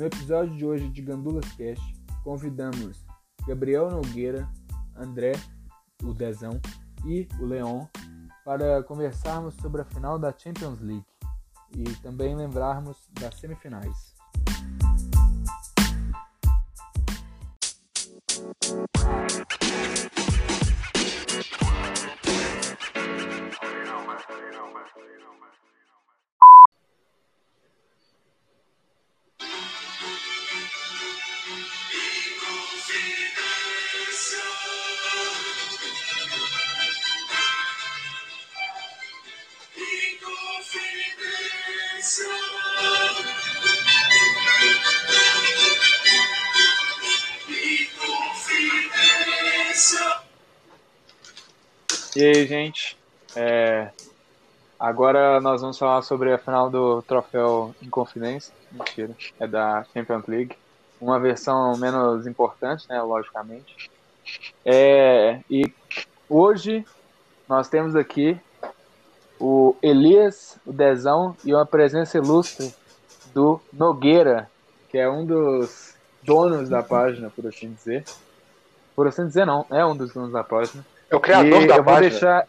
No episódio de hoje de Gandulas Cast, convidamos Gabriel Nogueira, André, o Dezão e o Leon para conversarmos sobre a final da Champions League e também lembrarmos das semifinais. Agora nós vamos falar sobre a final do troféu Inconfidência. Mentira, é da Champions League. Uma versão menos importante, né? Logicamente. É, e hoje nós temos aqui o Elias, o Dezão e uma presença ilustre do Nogueira, que é um dos donos da página, por assim dizer. Por assim dizer, não, é um dos donos da página. É o criador E da eu vou página. deixar.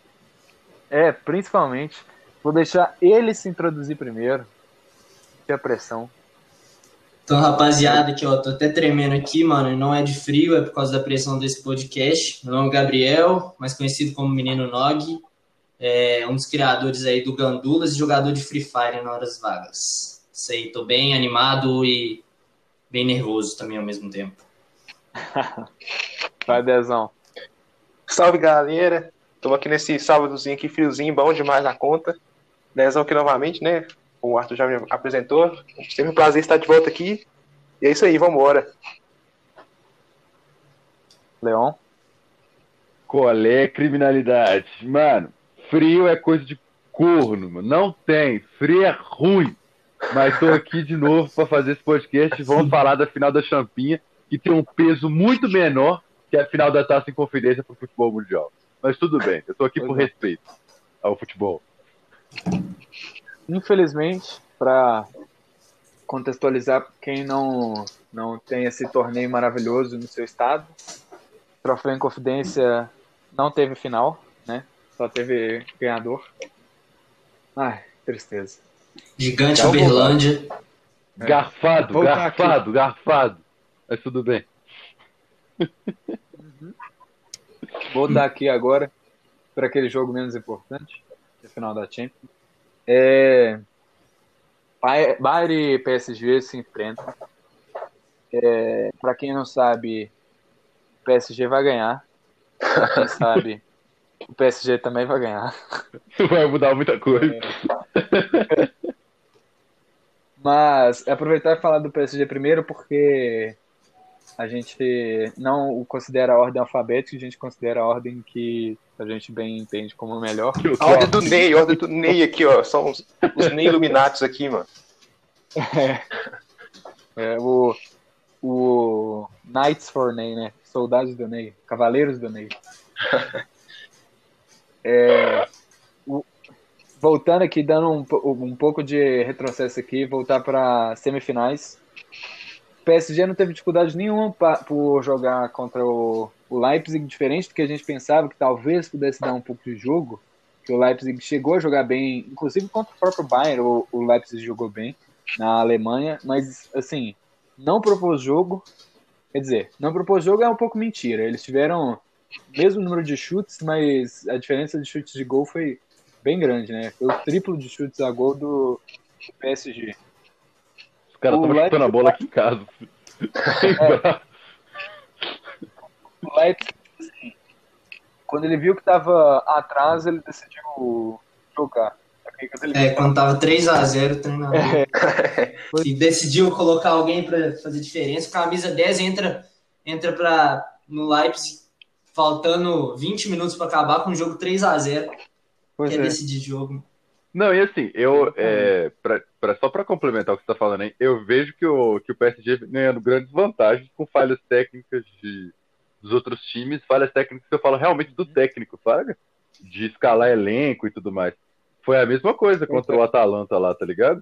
É, principalmente. Vou deixar ele se introduzir primeiro. Ter a pressão. Então, rapaziada, aqui, ó, tô até tremendo aqui, mano, e não é de frio, é por causa da pressão desse podcast. Meu nome é Gabriel, mais conhecido como Menino Nog, é um dos criadores aí do Gandulas e jogador de Free Fire na horas vagas. Isso aí, tô bem animado e bem nervoso também ao mesmo tempo. Vai, Dezão. Salve, galera. Estamos aqui nesse sábadozinho aqui, friozinho, bom demais na conta. Dezão aqui novamente, né? O Arthur já me apresentou. Sempre um prazer estar de volta aqui. E é isso aí, vambora. Leon. Qual é criminalidade? Mano, frio é coisa de corno, mano. Não tem. Frio é ruim. Mas tô aqui de novo para fazer esse podcast e vamos falar da final da Champinha, que tem um peso muito menor que a final da Taça em Confidência pro futebol mundial. Mas tudo bem, eu tô aqui por é. respeito ao futebol. Infelizmente, para contextualizar quem não, não tem esse torneio maravilhoso no seu estado, o Troféu em Confidência não teve final, né? Só teve ganhador. Ai, tristeza. Gigante bom, Uberlândia. É. Garfado, Voltar garfado, garfado. Mas tudo bem. Vou dar aqui agora para aquele jogo menos importante, final da Champions. É... Bay- Bayern e PSG se enfrentam. É... Para quem não sabe, o PSG vai ganhar. Pra quem sabe, o PSG também vai ganhar. Vai mudar muita coisa. Mas aproveitar e falar do PSG primeiro, porque a gente não o considera a ordem alfabética, a gente considera a ordem que a gente bem entende como melhor. A ordem do Ney, a ordem do Ney aqui, ó. São os, os Ney Illuminatos aqui, mano. É, o, o Knights for Ney, né? Soldados do Ney, Cavaleiros do Ney. É, o- voltando aqui, dando um, um pouco de retrocesso aqui, voltar para semifinais. O PSG não teve dificuldade nenhuma pa- por jogar contra o, o Leipzig, diferente do que a gente pensava que talvez pudesse dar um pouco de jogo. Que o Leipzig chegou a jogar bem, inclusive contra o próprio Bayern, o, o Leipzig jogou bem na Alemanha, mas assim, não propôs jogo. Quer dizer, não propôs jogo é um pouco mentira. Eles tiveram o mesmo número de chutes, mas a diferença de chutes de gol foi bem grande, né? Foi o triplo de chutes a gol do PSG. Os caras O estão chutando a bola aqui em casa. O Leipzig, assim, quando ele viu que estava atrás, ele decidiu jogar. Quando É, quando tava 3x0 o treinador. E decidiu colocar alguém pra fazer diferença. Camisa 10 entra, entra pra, no Leipzig, faltando 20 minutos pra acabar com o jogo 3x0. Pois Quer é. decidir jogo. Não, e assim, eu, é, pra, pra- só para complementar o que você está falando aí, eu vejo que o, que o PSG vem ganhando grandes vantagens com falhas técnicas de, dos outros times, falhas técnicas que eu falo realmente do técnico, sabe? De escalar elenco e tudo mais. Foi a mesma coisa contra o Atalanta lá, tá ligado?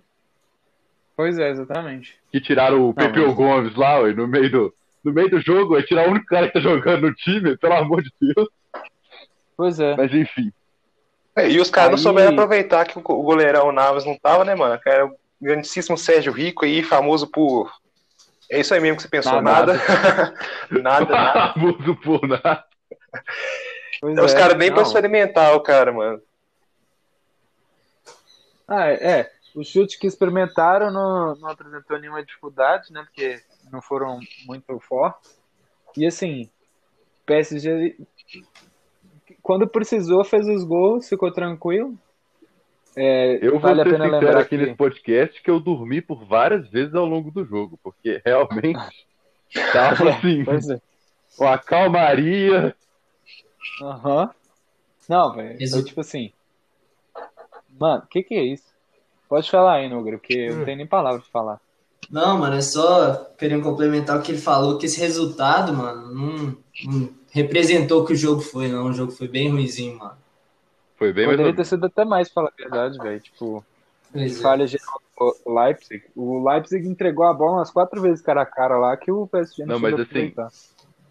Pois é, exatamente. Que tiraram o Pepeu mas- Gomes lá, ué, no meio do. No meio do jogo, é tirar o único cara que tá jogando no time, pelo amor de Deus. Pois é. Mas enfim. É, e os caras não Aí- souberam aproveitar que o go- o goleirão Navas não tava, né, mano? Era o grandíssimo Sérgio Rico aí, famoso por. É isso aí mesmo que você pensou, Nada. nada. Nada, nada. Famoso por nada. Os é. caras nem pra Não. experimentar o cara, mano. Ah, é. é. Os chutes que experimentaram não, não apresentou nenhuma dificuldade, né? Porque não foram muito fortes. E assim, PSG, quando precisou, fez os gols, ficou tranquilo. É, Eu vou vale a ser sincero lembrar aqui que. nesse podcast que eu dormi por várias vezes ao longo do jogo, porque realmente tava assim, Pois é. uma calmaria. Aham. Não, velho. Tipo assim. Mano, o que que é isso? Pode falar aí, Nugro, porque eu não tenho nem palavra pra falar. Não, mano, é só querendo complementar o que ele falou, que esse resultado, mano, não, não representou o que o jogo foi, não. O jogo foi bem ruizinho, mano. Foi bem Poderia ter sido até mais, pra falar a verdade, velho. Tipo, é. falha geral do Leipzig. O Leipzig entregou a bola umas quatro vezes cara a cara lá que o PSG não, Não, mas assim.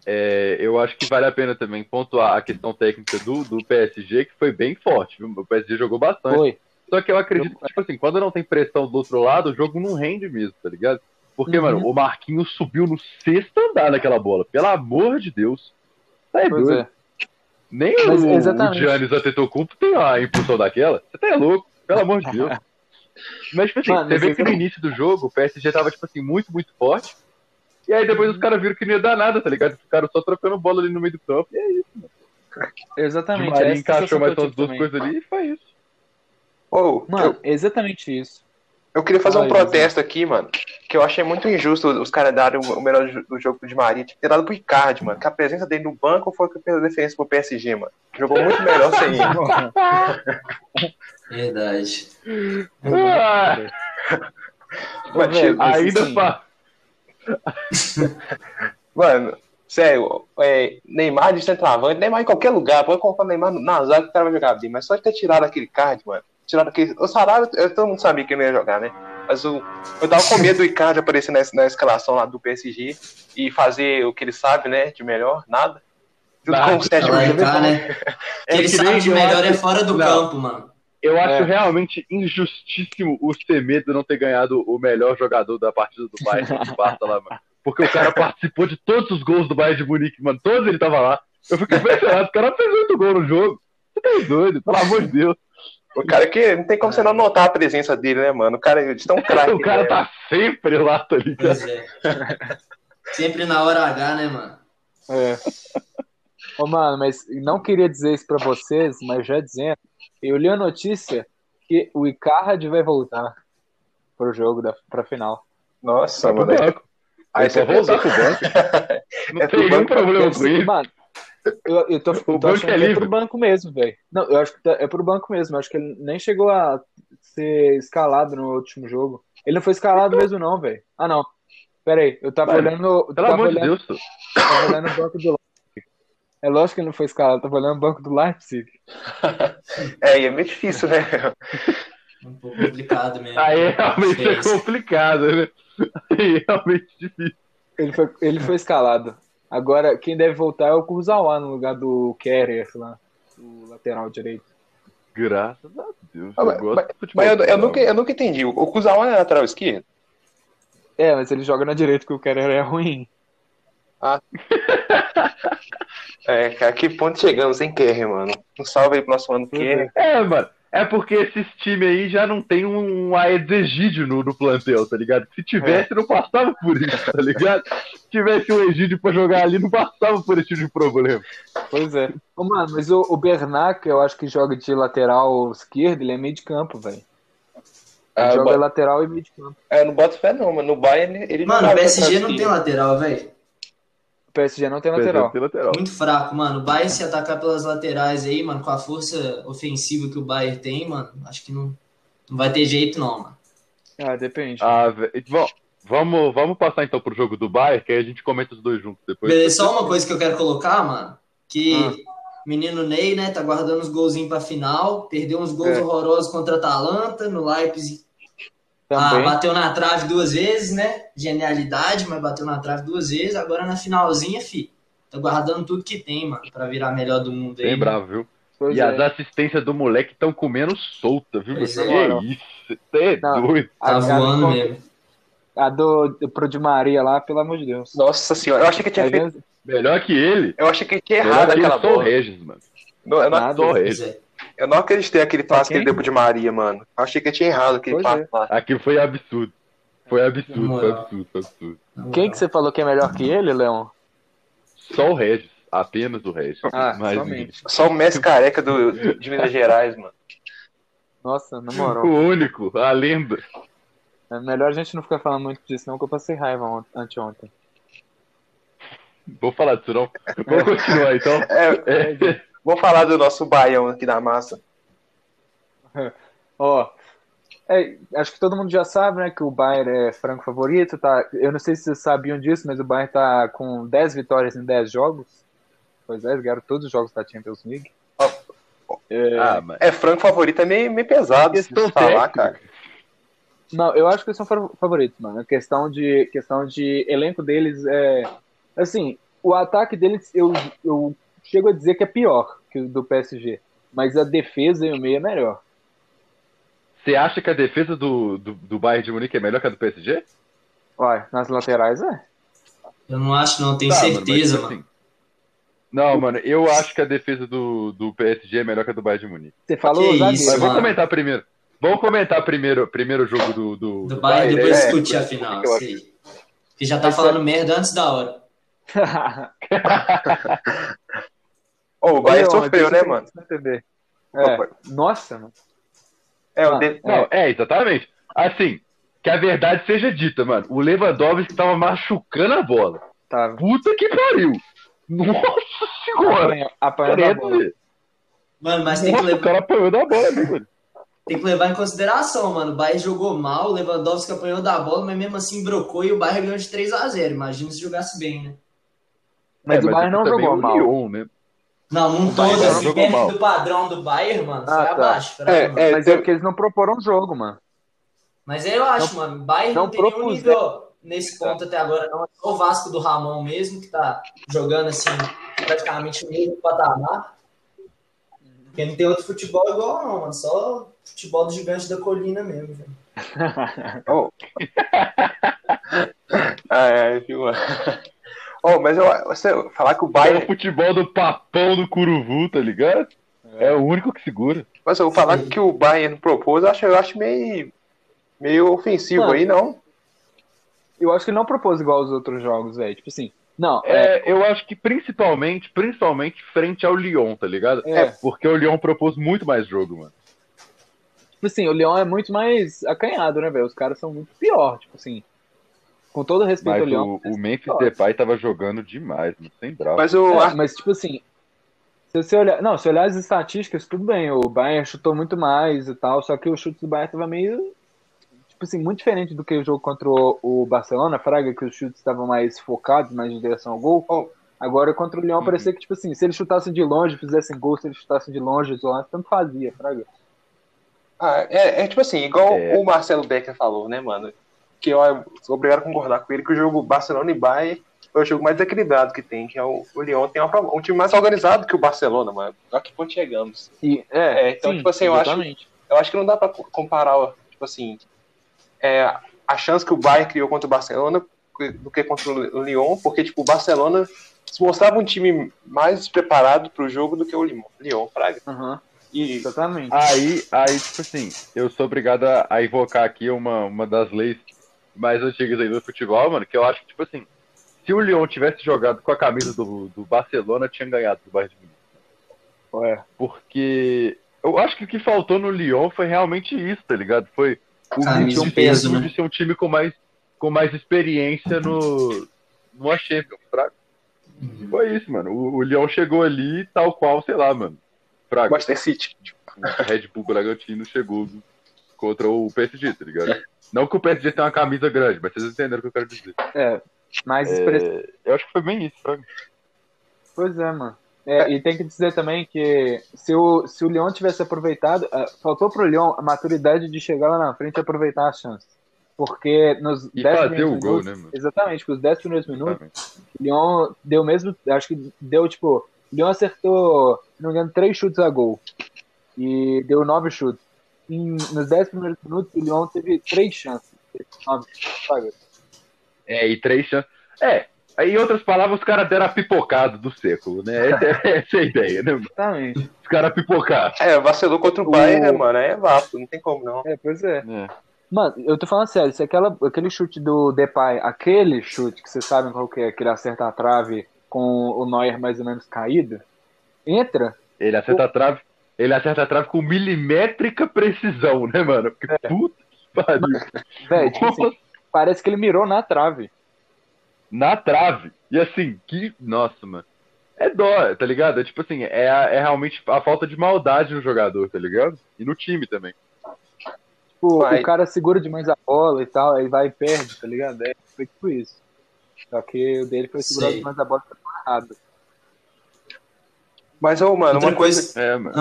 É, eu acho que vale a pena também pontuar a questão técnica do, do PSG, que foi bem forte. Viu? O PSG jogou bastante. Foi. Só que eu acredito que, tipo assim, quando não tem pressão do outro lado, o jogo não rende mesmo, tá ligado? Porque, Uhum. mano, o Marquinhos subiu no sexto andar naquela bola. Pelo amor de Deus. Tá Pois doido. é. Nem Mas, o, o exatamente. Giannis Antetokounmpo tem a impulsão daquela. Você tá é louco, pelo amor de Deus. Mas, tipo assim, Mano, você vê é que no início do jogo o PSG tava, tipo assim, muito, muito forte. E aí depois os caras viram que não ia dar nada, tá ligado? Ficaram só trocando bola ali no meio do campo. E aí, Di Exatamente. Maria é encaixou mais umas duas também. coisas ali e foi isso. Ô, Mano, eu, é exatamente isso. Eu queria fazer Fala um protesto aqui, mano. Que eu achei muito injusto os caras darem o melhor do jogo pro Di Maria. Tinha que ter dado pro Icardi, mano. Que a presença dele no banco foi o que fez a diferença pro PSG, mano. Jogou muito melhor sem ele. Verdade. Ah, Mas, velho, mas ainda assim, fa... Mano, sério, é, Neymar de centroavante, Neymar em qualquer lugar, pode colocar o Neymar na zaga que o cara vai jogar bem, mas só de ter tirado aquele card, mano. Tirado aquele. O Sarabia, eu- todo mundo sabia que ele ia jogar, né? Mas o, eu tava com medo do Icardi aparecer na, na escalação lá do PSG e fazer o que ele sabe, né? De melhor, nada. Junto com o Sérgio né? É que ele que sabe de melhor acho- é fora do Não. campo, mano. Eu acho É. realmente injustíssimo o Semedo não ter ganhado o melhor jogador da partida do Bayern do Barça lá, mano. Porque o cara participou de todos os gols do Bayern de Munique, mano. Todos ele tava lá. Eu fico impressionado. O cara fez muito gol no jogo. Você tá doido, pelo amor de Deus. O cara que não tem como você não notar a presença dele, né, mano? O cara é de tão craque. o cara né? tá sempre lá, tá ligado? Pois é. Sempre na hora H, né, mano? É. Ô, mano, mas não queria dizer isso pra vocês, mas já dizendo, eu li a notícia que o Icardi vai voltar pro jogo, da, pra final. Nossa, mano. Aí você voltar pro banco. Não É tem nenhum problema com isso. Mano, eu, eu tô, eu tô banco achando é que é livre. pro banco mesmo, velho. Não, eu acho que tá- é pro banco mesmo. Eu acho que ele nem chegou a ser escalado no último jogo. Ele não foi escalado mesmo, não, velho. Ah, não. Pera aí, eu tava olhando. Eu Pelo tava amor de olhando, Deus, tu. tava olhando o banco do Leipzig. É lógico que ele não foi escalado, eu tava olhando o banco do Leipzig. É, e é meio difícil, né? Um pouco complicado mesmo. Aí realmente é complicado, né? Aí é realmente difícil. Ele foi, ele foi escalado. Agora, quem deve voltar é o Kurzawa no lugar do Kerrer lá, o lateral direito. Graças a Deus. Ah, eu mas- gosto de futebol. Mas eu, eu nunca, eu nunca entendi. O Kuzawa é lateral esquerdo? É, mas ele joga na direita porque o Kerrer é ruim. É, cara, que ponto chegamos, hein, Kerry, mano? Um salve aí pro nosso mano Kerry. É, mano. É porque esses times aí já não tem um Aedes Egídio no, no plantel, tá ligado? Se tivesse, não passava por isso, tá ligado? Se tivesse um Egídio pra jogar ali, não passava por esse tipo de problema. Pois é. Ô, mano, mas o, o Bernat, que eu acho que joga de lateral esquerdo, ele é meio de campo, velho. Ele Ah, joga bo- lateral e meio de campo. É, eu não boto fé não, mano. No Bayern ele Mano, não o PSG não tem lateral, velho. O PSG não tem lateral. Tem lateral. Muito fraco, mano. O Bayern se atacar pelas laterais aí, mano, com a força ofensiva que o Bayern tem, mano, acho que não, não vai ter jeito, não, mano. Ah, depende. Ah. Bom, vamos, vamos passar então pro jogo do Bayern, que aí a gente comenta os dois juntos depois. Beleza, só uma coisa que eu quero colocar, mano, que Ah. menino Ney, né, tá guardando os golzinhos pra final, perdeu uns gols É. horrorosos contra a Atalanta, no Leipzig Ah, bateu na trave duas vezes, né? Genialidade, mas bateu na trave duas vezes. Agora na finalzinha, fi. Tá guardando tudo que tem, mano, pra virar melhor do mundo aí. Bem bravo, viu? Pois e é. as assistências do moleque estão comendo solta, viu? Pois Que é. isso? Você é doido. Tá A- voando a, mesmo. A do, do pro Di Maria lá, pelo amor de Deus. Nossa senhora, eu achei que tinha feito. Melhor que ele. Eu achei que tinha errado que aquela bola. Regis, mano. Não, eu, não, Nada. Pois Regis. é. Eu não acreditei aquele passe que ele deu pro Di Maria, mano. Eu achei que tinha errado aquele passe é. Aquilo foi absurdo. Foi absurdo, foi absurdo, foi absurdo. Quem que você falou que é melhor que ele, Leon? Só o Regis. Apenas o Regis. Ah, Mais somente. Só o Messi careca do, de Minas Gerais, mano. Nossa, na moral. O único, a lenda. É melhor a gente não ficar falando muito disso, não, que eu passei raiva ont- anteontem. Vou falar disso não. Vamos continuar então. É, É, vamos falar do nosso baião aqui da massa. Ó, é, acho que todo mundo já sabe, né, que o Bayern é franco favorito, tá? Eu não sei se vocês sabiam disso, mas o Bayern tá com 10 vitórias em 10 jogos. Pois é, eles ganharam todos os jogos da Champions League. É, ah, mas É, franco favorito é meio, meio pesado Questão se falar, cara. Não, eu acho que eles são fa- favoritos, mano. A questão de, questão de elenco deles é. Assim, o ataque deles eu, eu chego a dizer que é pior que o do PSG. Mas a defesa e o meio é melhor. você acha que a defesa do, do, do Bayern de Munique é melhor que a do PSG? Uai, nas laterais é. Eu não acho, não, tenho Tá, certeza, mas, mano. assim, Não, mano, eu acho que a defesa do, do PSG é melhor que a do Bayern de Munique. Você falou Que zagueiro. isso, vamos comentar primeiro. Vamos comentar primeiro primeiro o jogo do, do, Do Bayern, depois é, discutir a é, final. eu isso aí. Que já tá Mas falando merda antes da hora. Ô, o Leon, sofreu, né, mano? É, nossa, mano. É, o Ah, de... Não, é, exatamente. Assim, que a verdade seja dita, mano. O Lewandowski tava machucando a bola. Tava. Puta que pariu. Nossa senhora. Apanhou, apanhou da bola. Mano, mas tem que, Nossa, o levar, cara apanhou da bola, né, mano? tem que levar em consideração, mano. O Bayern jogou mal, o Lewandowski apanhou da bola, mas mesmo assim brocou e o Bayern ganhou de 3x0. Imagina se jogasse bem, né? Mas É, o Bayern não também jogou o mal. Lyon, né? Não, não todo, não assim, perto mal. do padrão do Bayern, mano, Ah, tá. abaixo. fraco, É, mano. é, Mas é porque eles não proporam jogo, mano. Mas eu acho, mano, o Bayern não, não tem nenhum propuseram. nível nesse ponto até agora, não. É só o Vasco do Ramon mesmo, que tá jogando, assim, praticamente no mesmo patamar. Porque não tem outro futebol igual, não, mano. Só futebol do gigante da colina mesmo, velho. Oh. é, é, viu? Oh, mas eu, você falar que o É o Bayern. futebol do papão do Curuvu, tá ligado? É o único que segura. Mas eu falar que o Bayern propôs, eu acho, eu acho meio, meio ofensivo Mano, aí, não? Eu acho que ele não propôs igual aos outros jogos, velho. Tipo assim, não, é, É, eu acho que principalmente, principalmente frente ao Lyon, tá ligado? É. Porque o Lyon propôs muito mais jogo, mano. tipo assim, o Leão é muito mais acanhado, né, velho? Os caras são muito pior, tipo assim. Com todo respeito Mas ao Leão. o, o Memphis Depay tava jogando demais, mano, sem bravo. Mas o. É, mas tipo assim, se você olhar, não, se olhar as estatísticas, tudo bem, o Bayern chutou muito mais e tal, só que o chute do Bayern tava meio tipo assim, muito diferente do que o jogo contra o, Barcelona, Fraga, que os chutes estavam mais focados, mais em direção ao gol. Oh. Agora contra o Leão parecia que tipo assim, se eles chutassem de longe, fizessem gol, se eles chutassem de longe, isolado, tanto fazia, Fraga. Ah, é, é tipo assim, igual É. o Marcelo Becker falou, né, mano? Que eu sou obrigado a concordar com ele que o jogo Barcelona e Bayern foi o jogo mais equilibrado que tem, que é o, o Lyon tem uma- um time mais organizado que o Barcelona, mano. Olha que ponto chegamos. E, é, É, então, sim, tipo assim, eu acho-. Eu acho que não dá pra comparar, tipo assim, é, a chance que o Bayern criou contra o Barcelona do que contra o Lyon, porque tipo, o Barcelona se mostrava um time mais preparado pro jogo do que o Lyon, Lyon Praga. Aham, E exatamente. Aí, aí, tipo assim, eu sou obrigado a, a invocar aqui uma, uma das leis mais antigas aí do futebol, mano, que eu acho que, tipo assim, se o Lyon tivesse jogado com a camisa do, do Barcelona, tinha ganhado do Bayern de Munique. Ué, Porque eu acho que o que faltou no Lyon foi realmente isso, tá ligado? Foi o Camisa Lyon peso, né? de ser um time com mais, com mais experiência no, no Champions, fraco. Foi isso, mano. O, o Lyon chegou ali tal qual, sei lá, mano. Fraco. Manchester City. O Red Bull Bragantino chegou contra o PSG, tá ligado? Não que o PSG tenha uma camisa grande, mas vocês entenderam o que eu quero dizer. é, mais expressivo. É, eu acho que foi bem isso, Fraga. Pois é, mano. É, e tem que dizer também que se o, se o Lyon tivesse aproveitado, ah, faltou pro Lyon a maturidade de chegar lá na frente e aproveitar as chances. Porque nos E 10 fazer primeiros o gol, minutos, né, mano? Exatamente, porque os 10 primeiros minutos, Exatamente. o Lyon deu mesmo. Acho que deu, tipo. Lyon acertou, se não me engano, 3 chutes a gol. E deu 9 chutes. Em, nos 10 primeiros minutos, o Lyon teve 3 chances. 9 chutes, sabe? É, e três chances. É, em outras palavras, os caras deram a pipocada do século, né? Essa, essa é a ideia, né? mano? Exatamente. Os caras pipocaram. É, vacilou contra o O- Bayern, né, mano? É vapo, não tem como não. É, pois é. É. Mano, eu tô falando sério, se aquela, aquele chute do Depay, aquele chute que vocês sabem qual que é, que ele acerta a trave com o Neuer mais ou menos caído, entra, Ele acerta a trave. Ele acerta a trave com milimétrica precisão, né, mano? Porque puta que pariu. velho, tipo assim, parece que ele mirou na trave. Na trave. E assim, que. Nossa, mano. É dó, tá ligado? É tipo assim, é, a- é realmente a falta de maldade no jogador, tá ligado? E no time também. Tipo, Vai. o cara segura demais a bola e tal, aí vai e perde, tá ligado? É, foi tipo isso. Só que o dele foi segurar Sei. demais a bola e foi errado. Mas, ô, mano, Outra uma coisa. É, mano.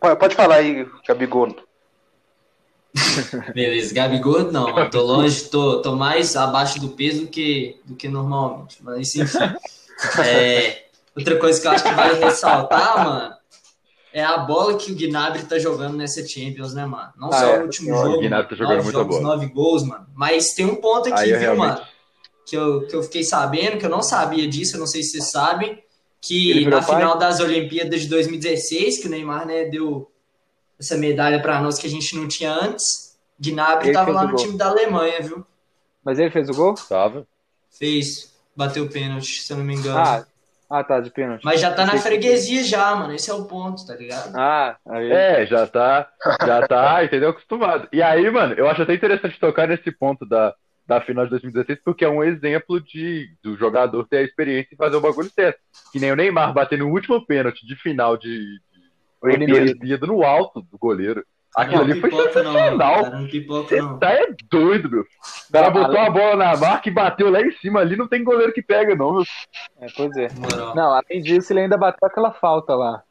Ah, Pode falar aí, Gabigol. beleza, Gabigol não, eu tô longe, tô, tô mais abaixo do peso do que, do que normalmente, mas enfim. É, outra coisa que eu acho que vale ressaltar, mano, é a bola que o Gnabry tá jogando nessa Champions, né, mano? Não Ah, só é. o último O jogo, Gnabry tá jogando nove jogos, bola. nove gols, mano, mas tem um ponto aqui, Aí viu, realmente- mano? Que eu, que eu fiquei sabendo, que eu não sabia disso, eu não sei se vocês sabem, que na pai? final das Olimpíadas de 2016, que o Neymar, né, deu essa medalha pra nós que a gente não tinha antes, Gnabry Ele tava fez lá no gol. time da Alemanha, viu? Mas ele fez o gol? Tava. Fez, bateu o pênalti, se eu não me engano. Ah, ah tá, de pênalti. Mas já tá na freguesia já, mano, esse é o ponto, tá ligado? Ah, aí. É, já tá, já tá, entendeu? Acostumado. E aí, mano, eu acho até interessante tocar nesse ponto da, da final de 2016, porque é um exemplo de do jogador ter a experiência e fazer o bagulho certo. Que nem o Neymar batendo o último pênalti de final de, de Olimpíada. No alto do goleiro. Aquilo Não, ali foi não, sensacional. não pipoca Você não. tá é doido, meu. O cara botou além- a bola na marca e bateu lá em cima ali, não tem goleiro que pega, não, meu. É, pois é. Não, além disso, ele ainda bateu aquela falta lá.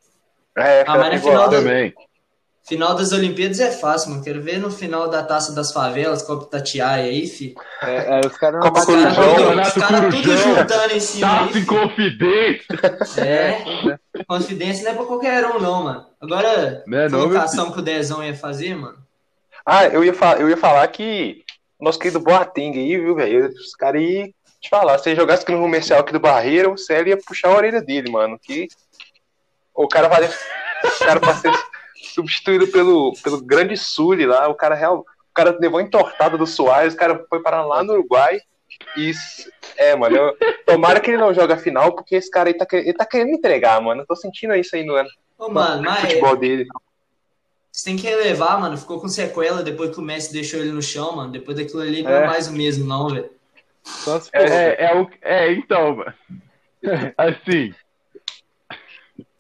É, Ah, mas na final Também. Final das Olimpíadas é fácil, mano. Quero ver no final da Taça das Favelas, Copa Tatiaia aí, fi. É, é, os caras não Os caras cara tudo juntando em cima Taça aí. em confidência. É, confidência não é pra qualquer um, não, mano. Agora, é meu colocação que o Dezão ia fazer, mano. Ah, eu ia, eu ia falar que nosso querido Boateng aí, viu, velho? Os caras aí, te falar, se ele jogasse aqui no comercial aqui do Barreiro, o Célio ia puxar a orelha dele, mano. Que o cara vai. O cara ser substituído pelo, pelo grande Sully lá, o cara real. O cara levou a entortada do Soares, o cara foi parar lá no Uruguai. Isso. É, mano. eu- tomara que ele não joga a final, porque esse cara aí tá, que- ele tá querendo entregar, mano. Eu tô sentindo isso aí no, Ô, mano, no mas futebol dele. você tem que relevar, mano. Ficou com sequela depois que o Messi deixou ele no chão, mano. Depois daquilo ali não é É. mais o mesmo, não, velho. For. É, é, o, é, então, mano. Assim,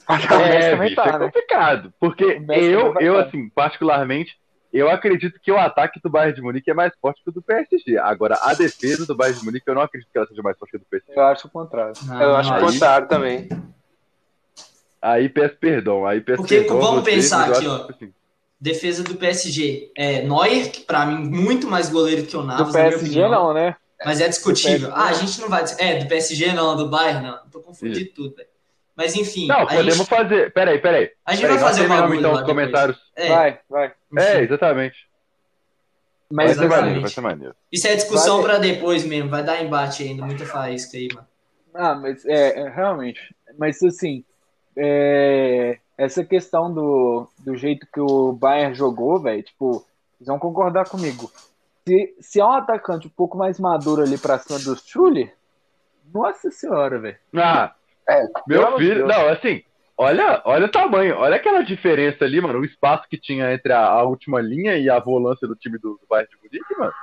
é, também tá, é né? complicado. Porque eu, eu, tá. assim, particularmente, eu acredito que o ataque do Bayern de Munique é mais forte que o do PSG. Agora, a defesa do Bayern de Munique, eu não acredito que ela seja mais forte que a do PSG. Eu acho o contrário. Não, Eu acho não, o aí- contrário também. Aí peço perdão, aí peço Porque, perdão. vamos vocês, pensar aqui, ó. assim, Defesa do PSG. É, Neuer, que pra mim, muito mais goleiro que o Do Navas, na minha PSG não, né? Mas é discutível. Do Ah, a gente não vai. É, do PSG não, do Bayern não. Tô confundindo tudo, velho. Mas enfim. Não, podemos gente, fazer. Peraí, peraí. a gente peraí vai fazer uma então lá os comentários. É, Vai, vai. É, exatamente. Vai Mas ser Exatamente. maneiro, vai ser maneiro. Isso é discussão Vai- pra depois mesmo. Vai dar embate ainda, muita faísca aí, mano. Ah, mas é, é, realmente. Mas assim, é, essa questão do, do jeito que o Bayern jogou, velho, tipo, vocês vão concordar comigo. Se, se é um atacante um pouco mais maduro ali pra cima do Schulli, nossa senhora, velho. Ah, É, meu pelo filho. Deus. Não, assim, olha, olha o tamanho. Olha aquela diferença ali, mano. O espaço que tinha entre a, a última linha e a volância do time do, do Bayern de Munique, mano.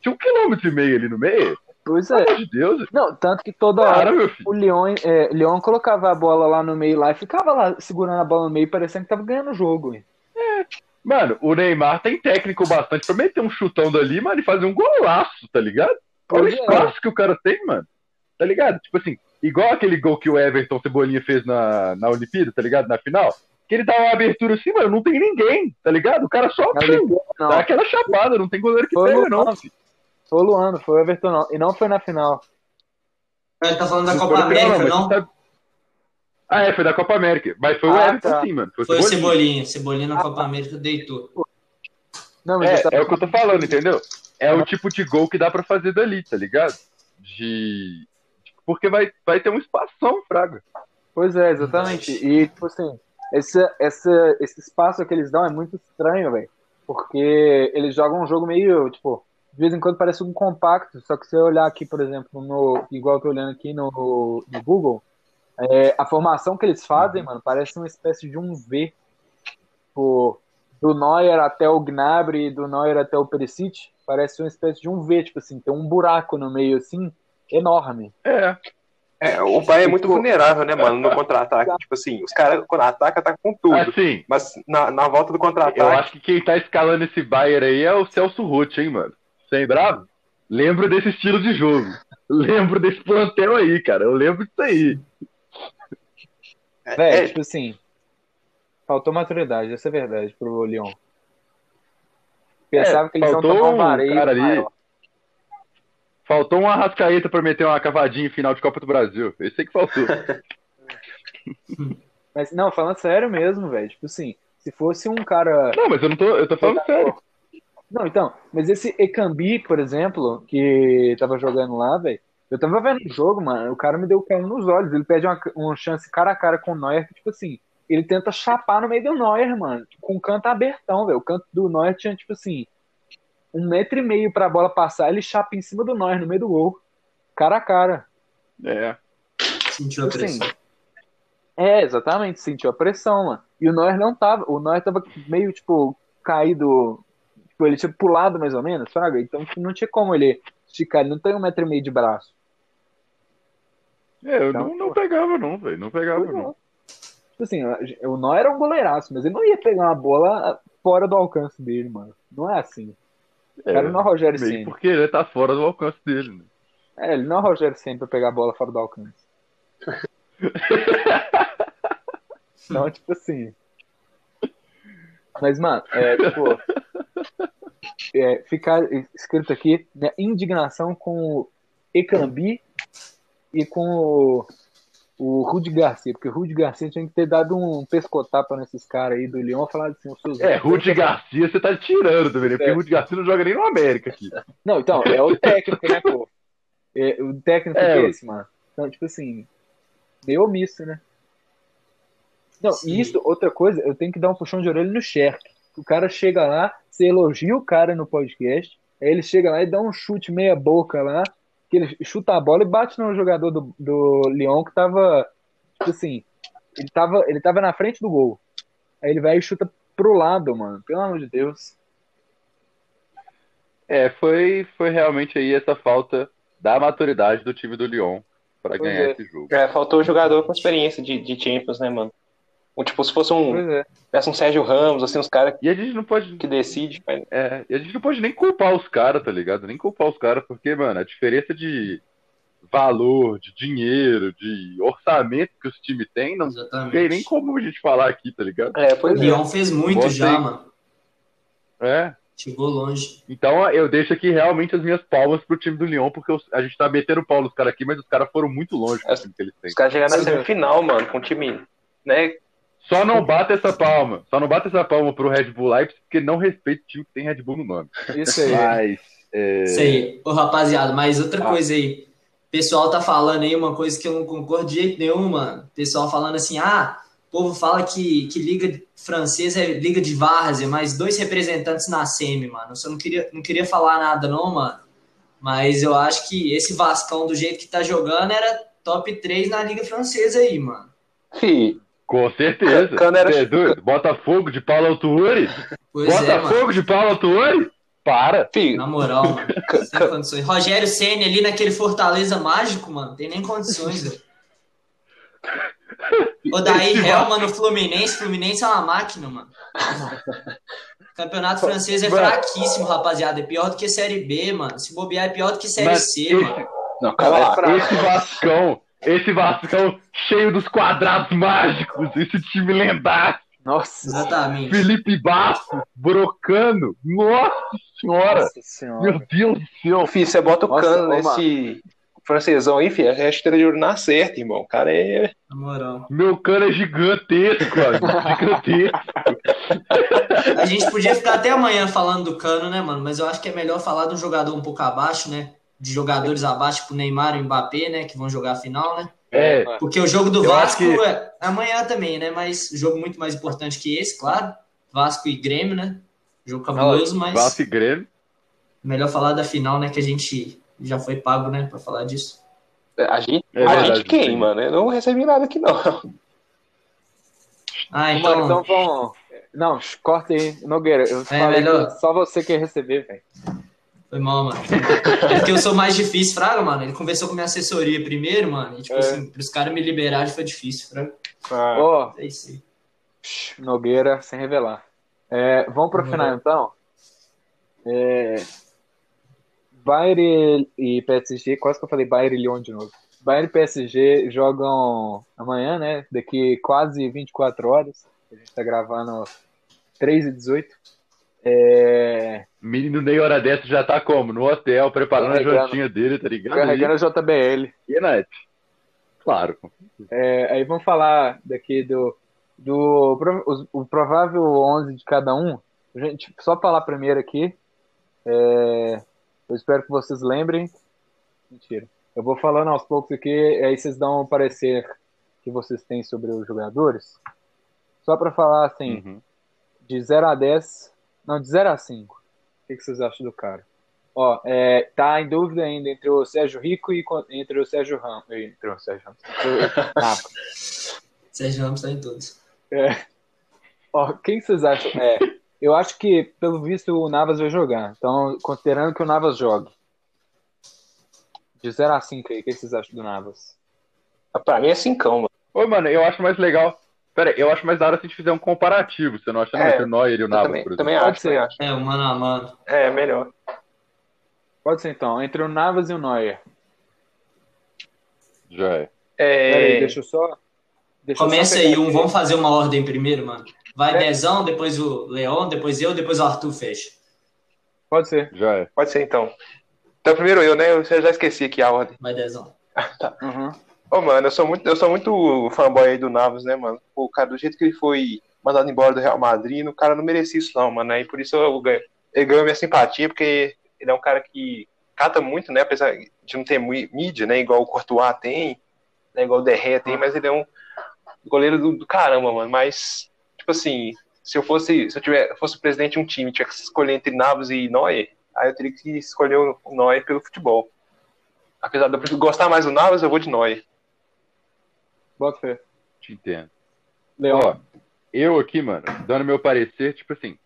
Tinha um quilômetro e meio ali no meio. Pois Pelo é. amor de Deus. Não, tanto que toda hora meu filho. o Leon, é, Leon colocava a bola lá no meio lá e ficava lá segurando a bola no meio, parecendo que tava ganhando o jogo. hein. Mano, o Neymar tem técnico bastante pra meter um chutão dali, mano, e fazer um golaço, tá ligado? Olha o Pois é. espaço que o cara tem, mano. Tá ligado? Tipo assim, igual aquele gol que o Everton Cebolinha fez na, na Olimpíada, tá ligado? Na final. Que ele dá uma abertura assim, mano, não tem ninguém, tá ligado? O cara só pum, Olimpíada, não. dá aquela chapada, não tem goleiro que Foi pega, não. nove. filho. Foi o Luan, não foi o Everton, não. E não foi na final. Ele tá falando da Não Copa final, América, mas não? sabe- Ah, é, foi da Copa América. Mas foi o Ah, Everton tá. sim, mano. Foi, Foi o Cebolinha. Cebolinha. Cebolinha na Copa América deitou. Não, mas eu É, tava- é o que eu tô falando, entendeu? É o tipo de gol que dá pra fazer dali, tá ligado? De. Porque vai, vai ter um espação, Fraga. Pois é, exatamente. E, tipo assim, esse, esse, esse espaço que eles dão é muito estranho, velho. Porque eles jogam um jogo meio, tipo, de vez em quando parece um compacto, só que se eu olhar aqui, por exemplo, no. Igual eu tô olhando aqui no, no Google, é, a formação que eles fazem, mano, parece uma espécie de um V. Tipo, do Neuer até o Gnabry, do Neuer até o Perisic, parece uma espécie de um V, tipo assim, tem um buraco no meio, assim, enorme. É. É, o Bayern é muito Tipo- vulnerável, né, mano, no contra-ataque. Tipo assim, os caras, quando atacam, atacam com tudo. Assim, Mas na, na volta do eu contra-ataque, acho que quem tá escalando esse Bayern aí é o Celso Roth, hein, mano. Sem bravo? Lembro desse estilo de jogo. Lembro desse plantel aí, cara. Eu lembro disso aí. Velho, é, tipo assim, faltou maturidade, essa é verdade pro Lyon. Pensava que eles iam faltou tomar um um vareio cara ali. maior. Faltou um Arrascaeta pra meter uma cavadinha em final de Copa do Brasil. Esse aí que faltou. Mas, não, falando sério mesmo, velho. Tipo assim, se fosse um cara. Não, mas eu não tô. Eu tô falando sério. Não, então, mas esse Ekambi, por exemplo, que tava jogando lá, velho. Eu tava vendo o jogo, mano. O cara me deu o cano nos olhos. Ele perde uma, uma chance cara a cara com o Neuer, que, tipo assim, ele tenta chapar no meio do Neuer, mano. Com o canto abertão, velho. O canto do Neuer tinha, tipo assim, um metro e meio pra bola passar. Ele chapa em cima do Neuer, no meio do gol. Cara a cara. É. Sentiu a assim, pressão. É, exatamente, sentiu a pressão, mano. E o Neuer não tava, o Neuer tava meio, tipo, caído, tipo, ele tinha pulado mais ou menos, fraga, então tipo, não tinha como ele esticar, ele não tem um metro e meio de braço. É, eu Então, não, não pegava, não, velho. Não pegava, não. Tipo assim, o Neuer era um goleiraço, mas ele não ia pegar uma bola fora do alcance dele, mano. Não é assim. O cara não é o Rogério Ceni. porque ele tá fora do alcance dele, né? É, ele não é o Rogério Ceni pra pegar a bola fora do alcance. Então, tipo assim. Mas, mano, é, tipo. É, ficar escrito aqui, né, indignação com o Ekambi e com o, o Rudy Garcia, porque o Rudy Garcia tinha que ter dado um pescotapa nesses caras aí do Lyon e falado assim, os seus. É, Rudy Garcia você tá tirando também, né? Porque É. Rudy Garcia não joga nem no América aqui. Não, então, é o técnico, né, pô? É, o técnico É, é o- esse, mano. Então, tipo assim, meio omisso, né? Não, Sim. isso, outra coisa, eu tenho que dar um puxão de orelha no Sherk. O cara chega lá, você elogia o cara no podcast, aí ele chega lá e dá um chute meia boca lá, que ele chuta a bola e bate no jogador do, do Lyon que tava, tipo assim, ele tava, ele tava na frente do gol. Aí ele vai e chuta pro lado, mano. Pelo amor de Deus. É, foi, foi realmente aí essa falta da maturidade do time do Lyon pra Pois ganhar é. esse jogo. é, faltou um jogador com experiência de, de Champions, né, mano? Tipo, se fosse um, Pois é. tivesse um Sérgio Ramos, assim, uns caras E a gente não pode. que decide, mas É, e a gente não pode nem culpar os caras, tá ligado? Nem culpar os caras, porque, mano, a diferença de valor, de dinheiro, de orçamento que os times têm, não tem nem como a gente falar aqui, tá ligado? É, O é. Lyon fez muito Você- já, mano. É. Chegou longe. Então eu deixo aqui realmente as minhas palmas pro time do Lyon, porque os- a gente tá metendo pau nos caras aqui, mas os caras foram muito longe com o time que eles têm. Os caras chegaram na é. semifinal, mano, com um time, né? Só não bata essa palma. Só não bata essa palma pro Red Bull Leipzig, porque não respeita o time que tem Red Bull no nome. Isso aí. Mas. é, Isso aí. Ô, rapaziada, mas outra Ah. coisa aí. O pessoal tá falando aí uma coisa que eu não concordo de jeito nenhum, mano. O pessoal falando assim, ah, o povo fala que, que liga francesa é liga de várzea, mas dois representantes na semi, mano. Eu só não queria, não queria falar nada não, mano. Mas eu acho que esse Vascão, do jeito que tá jogando, era top 3 na liga francesa aí, mano. Fi, Com certeza. Cano era- é doido? Botafogo de Paulo Autuori? Pois é. Botafogo de Paulo Autuori? Para. fi, Na moral, mano. Sem condições. Rogério Senna ali naquele Fortaleza mágico, mano. Tem nem condições, velho. O daí Helma no Fluminense. Fluminense é uma máquina, mano. Campeonato francês é Mano. fraquíssimo, rapaziada. É pior do que Série B, mano. Se bobear, é pior do que Série Mas C, esse, mano. não, calma É lá. fraco. esse Vascão, esse Vascão cheio dos quadrados mágicos, esse time lendário. Nossa, Exatamente. Felipe Bastos, brocando. Nossa senhora. Nossa senhora. Meu Deus do céu. Filho, você bota o Nossa, cano nesse francesão aí, filho, é a estrela de ouro na certa, irmão. O cara é. Na moral. Meu cano é gigantesco, amigo. Gigantesco. A gente podia ficar até amanhã falando do Cano, né, mano? Mas eu acho que é melhor falar de um jogador um pouco abaixo, né? De jogadores abaixo, tipo Neymar e Mbappé, né? Que vão jogar a final, né? É, Porque o jogo do Vasco que- é amanhã também, né? Mas jogo muito mais importante que esse, claro. Vasco e Grêmio, né? Jogo cabuloso, mas Vasco e Grêmio. melhor falar da final, né? Que a gente já foi pago, né? Pra falar disso. A gente, É a gente mano? Eu não recebi nada aqui, não. Ah, Mano, então. então vamos. Não, corta aí. Nogueira, eu É, falei melhor. que só você quer receber, velho. Foi mal, mano. É porque eu sou mais difícil, Fraga, mano. Ele conversou com minha assessoria primeiro, mano. E, tipo É. assim, pros caras me liberarem foi difícil, Fraga. Ah, Ó, É isso aí. Shh, Nogueira, sem revelar. É, vamos para o Uhum. final, então? É, Bayern e e PSG, quase que eu falei Bayern e Lyon de novo. Bayern e PSG jogam amanhã, né? Daqui quase 24 horas. A gente tá gravando 3 e 18. É, Menino Ney, hora dessa, já tá como? No hotel, preparando a jantinha dele, tá ligado? carregando a JBL. E, Nath? Claro. É, aí vamos falar daqui do, do os- o provável 11 de cada um. Gente, só falar primeiro aqui. É, eu espero que vocês lembrem. Mentira. Eu vou falando aos poucos aqui, aí vocês dão um parecer que vocês têm sobre os jogadores. Só para falar assim, Uhum. de 0 a 10, não, de 0 a 5. O que, que vocês acham do cara? Ó, é, tá em dúvida ainda entre o Sérgio Rico e entre o Sérgio Ramos. Entre o Sérgio Ramos. O. Sérgio Ramos tá em todos. Ó, quem vocês acham? É, eu acho que, pelo visto, o Navas vai jogar. Então, considerando que o Navas jogue. De 0 a 5 aí, o que vocês acham do Navas? pra mim é cincão, mano. Ô, mano, eu acho mais legal. Pera aí, eu acho mais da hora se a gente fizer um comparativo. Você não acha, não? É, Entre o Neuer e o Eu Navas, também, por exemplo. também Pode acho, ser. também acho. É, o mano a mano. É, melhor. Pode ser então, entre o Navas e o Neuer. Já é. É, Pera aí, deixa eu só. Deixa eu só Começa aí um, vamos fazer uma ordem primeiro, mano. Vai É. Dezão, depois o Leon, depois eu, depois o Arthur fecha. Pode ser. Já é. Pode ser então. Então, primeiro eu, né? Eu já esqueci aqui a ordem. Vai Dezão. Uhum. Ô, mano, eu sou muito, eu sou muito fanboy aí do Navas, né, mano? O cara, do jeito que ele foi mandado embora do Real Madrid, o cara não merecia isso, não, mano. Aí por isso eu ganho. Minha simpatia, porque ele é um cara que cata muito, né? Apesar de não ter mídia, né? Igual o Courtois tem, né, igual o Derré tem, mas ele é um goleiro do, do caramba, mano. Mas, tipo assim, se eu fosse, se eu tiver, fosse presidente de um time, tivesse que escolher entre Navas e Neuer, aí eu teria que escolher o Neuer pelo futebol. Apesar de eu gostar mais do Navas, eu vou de Neuer. Bota fé. Te entendo. Ó, eu aqui, mano, dando meu parecer, tipo assim,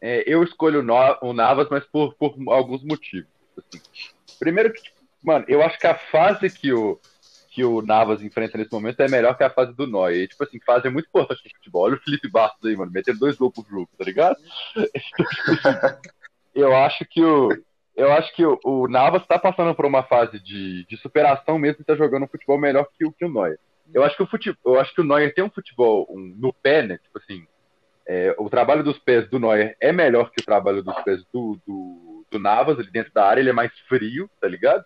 é, eu escolho o, Navas, mas por, por alguns motivos. assim. Primeiro que, tipo, mano, eu acho que a fase que o, que o Navas enfrenta nesse momento é melhor que a fase do Neuer. E, tipo assim, fase é muito importante no futebol. Olha o Felipe Bastos aí, mano, metendo dois gols por jogo, tá ligado? eu acho que o. Eu acho que o, o Navas tá passando por uma fase de, de superação mesmo e tá jogando um futebol melhor que o, que o Neuer. Eu acho que o futebol, eu acho que o Neuer tem um futebol um, no pé, né? Tipo assim, é, o trabalho dos pés do Neuer é melhor que o trabalho dos pés do, do, do Navas ali dentro da área, ele é mais frio, tá ligado?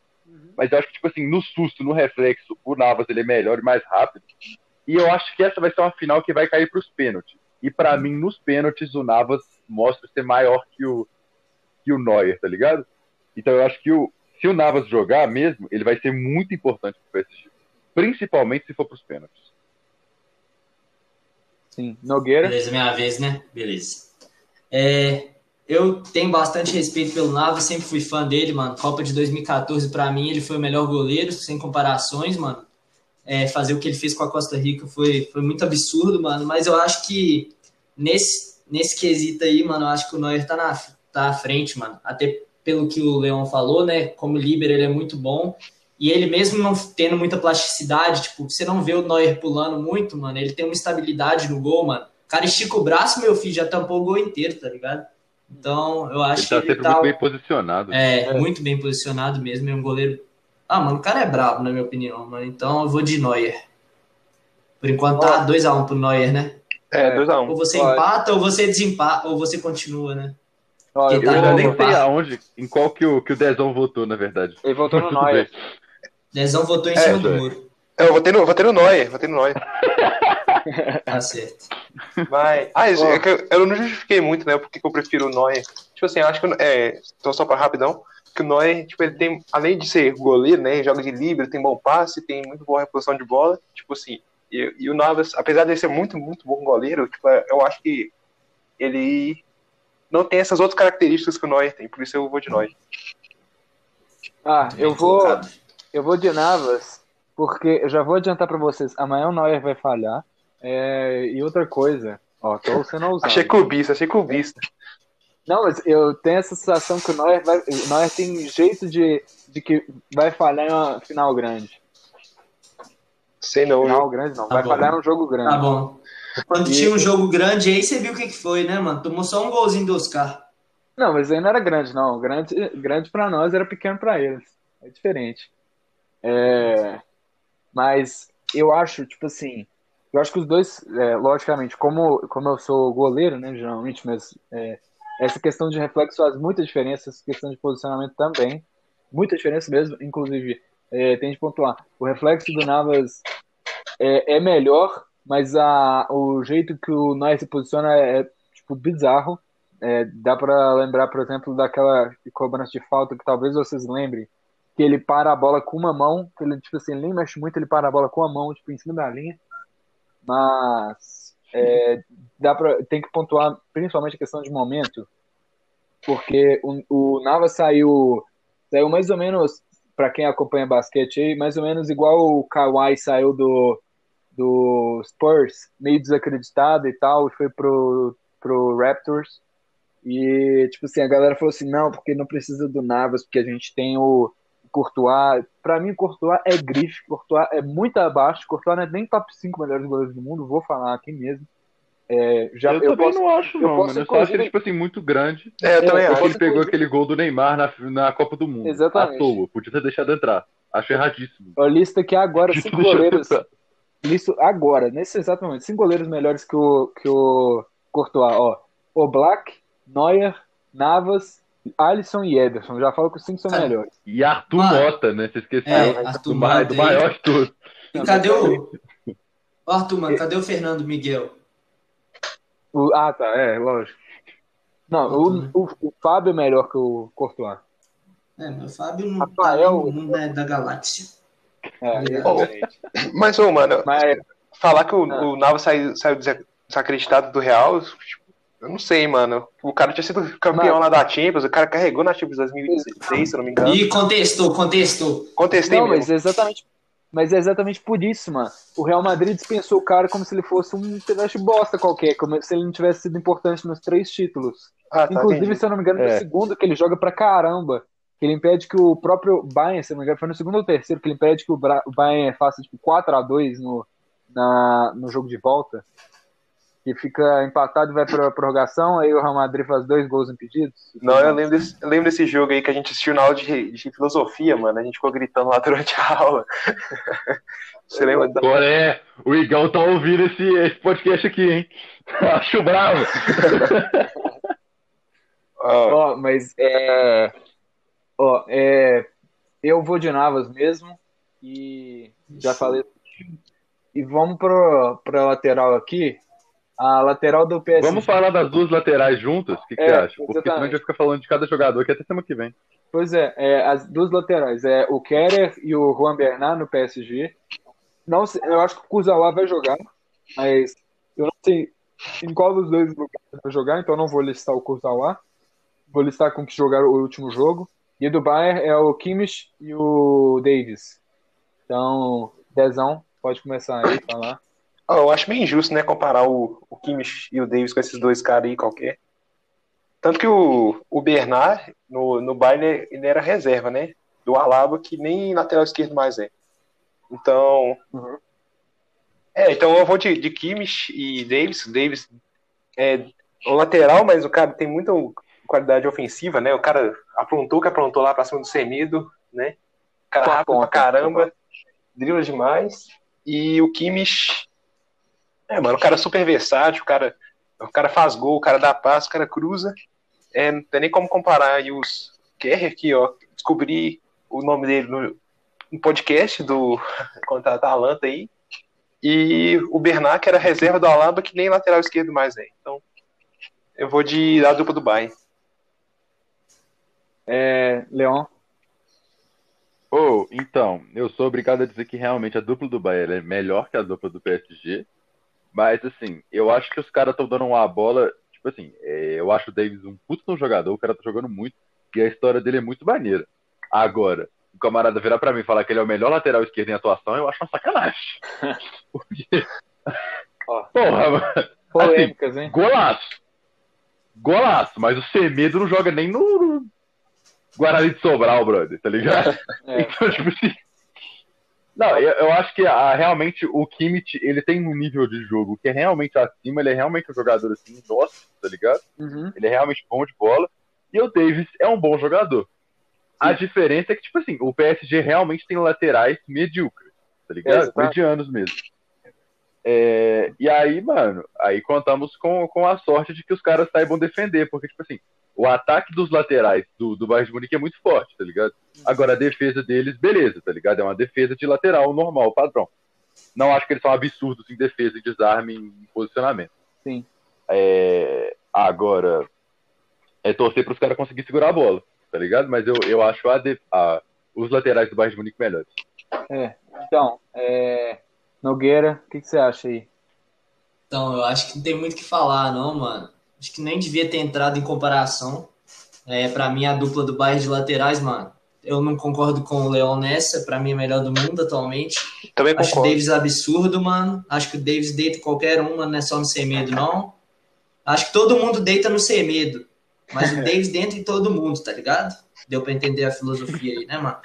Mas eu acho que, tipo assim, no susto, no reflexo, o Navas ele é melhor e mais rápido. E eu acho que essa vai ser uma final que vai cair pros pênaltis. E pra mim, nos pênaltis, o Navas mostra ser maior que o, que o Neuer, tá ligado? Então eu acho que o, se o Navas jogar mesmo, ele vai ser muito importante pro PSG. Principalmente se for pros pênaltis. Sim. Nogueira. Beleza, minha vez, né? Beleza. É, eu tenho bastante respeito pelo Navas, sempre fui fã dele, mano. Copa de 2014, pra mim, ele foi o melhor goleiro, sem comparações, mano. É, fazer o que ele fez com a Costa Rica foi, foi muito absurdo, mano. Mas eu acho que nesse, nesse quesito aí, mano, eu acho que o Neuer tá, na, tá à frente, mano. Até pelo que o Leão falou, né? Como líbero, ele é muito bom. E ele mesmo não tendo muita plasticidade, tipo, você não vê o Neuer pulando muito, mano. Ele tem uma estabilidade no gol, mano. O cara estica o braço, meu filho, já tampou o gol inteiro, tá ligado? Então, eu Ele acho tá que ele tá muito bem posicionado. é, muito bem posicionado mesmo. É um goleiro. Ah, mano, o cara é brabo, na minha opinião, mano. Então eu vou de Neuer. Por enquanto tá 2x1 pro Neuer, né? É, 2x1. Ou você Pode. empata ou você desempata, ou você continua, né? Ó, eu Eu tá bom. nem sei aonde, em qual que o, que o Dezão votou, na verdade. Ele voltou no Neuer. bem. Dezão votou em É, cima do muro. Eu votei no, votei no Neuer, votei no Neuer. Tá certo. Mas. Ah, isso, é que eu, eu não justifiquei muito, né? Porque que eu prefiro o Neuer. Tipo assim, eu acho que. É, então, só pra rapidão. Que o Neuer, tipo, ele tem. Além de ser goleiro, né? Joga de livre, tem bom passe, tem muito boa reposição de bola. Tipo assim. E, e o Navas, apesar de ser muito, muito bom goleiro, tipo, eu acho que ele não tem essas outras características que o Neuer tem. Por isso eu vou de Neuer. Ah, eu vou, colocado. Eu vou de Navas, porque eu já vou adiantar pra vocês. Amanhã o Neuer vai falhar. É, e outra coisa, ó, tô sendo ousado. Achei clubista, achei clubista. Não, mas eu tenho essa sensação que o Neuer, vai, o Neuer tem jeito de, de que vai falhar em uma final grande. Sei não, Final grande não, Tá vai bom. falhar num jogo grande. Tá bom. Quando E- tinha um jogo grande aí, você viu o que, que foi, né, mano? Tomou só um golzinho do Oscar. Não, mas aí não era grande, não. Grande, grande para nós era pequeno para eles. É diferente. É, mas eu acho, tipo assim, eu acho que os dois, é, logicamente, como, como eu sou goleiro, né, geralmente, mas é, essa questão de reflexo faz muita diferença, essa questão de posicionamento também, muita diferença mesmo, inclusive, é, tem de pontuar, o reflexo do Navas é, é melhor, mas a, o jeito que o Neuer se posiciona é, é, tipo, bizarro, é, dá pra lembrar, por exemplo, daquela cobrança de falta que talvez vocês lembrem, que ele para a bola com uma mão, que ele, tipo assim, ele nem mexe muito, ele para a bola com a mão, tipo, em cima da linha. Mas é, dá pra, tem que pontuar principalmente a questão de momento, porque o, o Navas saiu, saiu mais ou menos, para quem acompanha basquete aí, mais ou menos igual o Kawhi saiu do, do Spurs, meio desacreditado e tal, e foi pro, pro Raptors. E, tipo assim, a galera falou assim, não, porque não precisa do Navas, porque a gente tem o Courtois. Pra mim, Courtois é grife, Courtois é muito abaixo, Courtois não é nem top 5 melhores goleiros do mundo, vou falar aqui mesmo. É, já, eu, eu também posso- não acho, eu não, posso mano. Eu só acho ele, tipo assim, muito grande. É, eu É, também eu acho. Ele pegou inclusive- aquele gol do Neymar na, na Copa do Mundo. Exatamente. À toa. Podia ter deixado entrar. Acho erradíssimo. Eu listo aqui agora Podia cinco goleiros. Listo agora, nesse exato momento, cinco goleiros melhores que o, que o Courtois. Ó, o Black, Neuer, Navas, Alisson e Ederson. Já falo que os cinco são Cara, melhores. E Arthur Mano. Mota, né? Você esqueceu. É, Arthur do, do Mota aí. maior de todos. E cadê o. Ô, Arthur, mano, cadê o Fernando Miguel? O- ah, tá, é, lógico. Não, o, Uhum. o, o Fábio é melhor que o Courtois. É, meu Fábio não Rafael- tá no mundo né, da galáxia. É, exatamente. Mas, ô, mano, Mas, falar que o, Ah. o Navas saiu, saiu desa- desacreditado do Real, tipo, eu não sei, mano. O cara tinha sido campeão Mano. lá da Champions, o cara carregou na Champions 2016, se eu não me engano. E contestou, contestou. Contestei não, mesmo. mas é exatamente, mas é exatamente por isso, mano. O Real Madrid dispensou o cara como se ele fosse um pedaço de bosta qualquer, como se ele não tivesse sido importante nos três títulos. Ah, tá, Inclusive, entendi. se eu não me engano, no É. segundo que ele joga pra caramba. Que ele impede que o próprio Bayern, se eu não me engano, foi no segundo ou terceiro, que ele impede que o, Bra- o Bayern faça tipo 4x2 no, na, no jogo de volta. Que fica empatado e vai pra prorrogação, aí o Real Madrid faz dois gols impedidos. Não, eu lembro, desse, eu lembro desse jogo aí que a gente assistiu na aula de, de filosofia, mano. A gente ficou gritando lá durante a aula. Você lembra? da- Qual é? O Igão tá ouvindo esse, esse podcast aqui, hein? Acho bravo. Ó, mas é. Ó, é. Eu vou de Navas mesmo. E já falei. E vamos pro, pra lateral aqui. A lateral do PSG. Vamos falar das duas laterais juntas? O que, que É, você acha? Porque senão a gente vai ficar falando de cada jogador aqui até semana que vem. Pois é, é, as duas laterais. É o Kerer e o Juan Bernat no PSG. Não eu acho que o Kurzawa vai jogar, mas eu não sei em qual dos dois lugares vai jogar, então eu não vou listar o Kurzawa. Vou listar com que jogaram o último jogo. E do Bayern é o Kimmich e o Davis. Então, Dezão, pode começar aí a falar. Ah, eu acho meio injusto, né, comparar o, o Kimmich e o Davis com esses dois caras aí qualquer. Tanto que o, o Bernard, no, no Bayern, ele era reserva, né? Do Alaba, que nem lateral esquerdo mais é. Então. Uhum. É, então eu vou de, de Kimmich e Davis. O Davis é um lateral, mas o cara tem muita qualidade ofensiva, né? O cara aprontou o que aprontou lá pra cima do Semido, né? O cara rápido pra caramba, dribla demais. E o Kimmich É, mano, o cara é super versátil, o cara, o cara faz gol, o cara dá passo, o cara cruza. É, não tem nem como comparar aí os Kerr aqui, ó. Descobri o nome dele no, no podcast do contra a Atalanta aí. E o Bernard, que era reserva do Alaba, que nem lateral esquerdo mais é. Então, eu vou de da dupla do Bayern. É, Leon. Oh, então, eu sou obrigado a dizer que realmente a dupla do Bayern é melhor que a dupla do PSG. Mas, assim, eu acho que os caras estão dando uma bola. Tipo assim, é, eu acho o Davis um puto no jogador, o cara tá jogando muito. E a história dele é muito maneira. Agora, o camarada virar pra mim e falar que ele é o melhor lateral esquerdo em atuação, eu acho uma sacanagem. Porque. Porra, mano. polêmicas, hein? Golaço. Golaço, mas o Semedo não joga nem no Guarani de Sobral, brother, tá ligado? É. Então, tipo assim. Não, eu, eu acho que ah, realmente o Kimmich, ele tem um nível de jogo que é realmente acima, ele é realmente um jogador assim, nossa, tá ligado? Uhum. Ele é realmente bom de bola. E o Davis é um bom jogador. A diferença é que, tipo assim, o PSG realmente tem laterais medíocres, tá ligado? Exato. Medianos mesmo. É, e aí, mano, aí contamos com, com a sorte de que os caras saibam defender, porque, tipo assim, o ataque dos laterais do, do Bayern de Munique é muito forte, tá ligado? Agora, a defesa deles, beleza, tá ligado? É uma defesa de lateral normal, padrão. Não acho que eles são absurdos em defesa, em desarme, em posicionamento. Sim. É, agora, é torcer para os caras conseguirem segurar a bola, tá ligado? Mas eu, eu acho a de- a- os laterais do Bayern de Munique melhores. É. Então, é... Nogueira, o que, que você acha aí? Então, eu acho que não tem muito o que falar, não, mano. Acho que nem devia ter entrado em comparação. É, para mim, a dupla do Bayern de laterais, mano. Eu não concordo com o Leon nessa. Pra mim, é melhor do mundo atualmente. Também Acho o. Davis absurdo, mano. Acho que o Davis deita qualquer um, mano. Não é só no sem medo, não. Acho que todo mundo deita no sem medo. Mas o Davis dentro de todo mundo, tá ligado? Deu pra entender a filosofia aí, né, mano?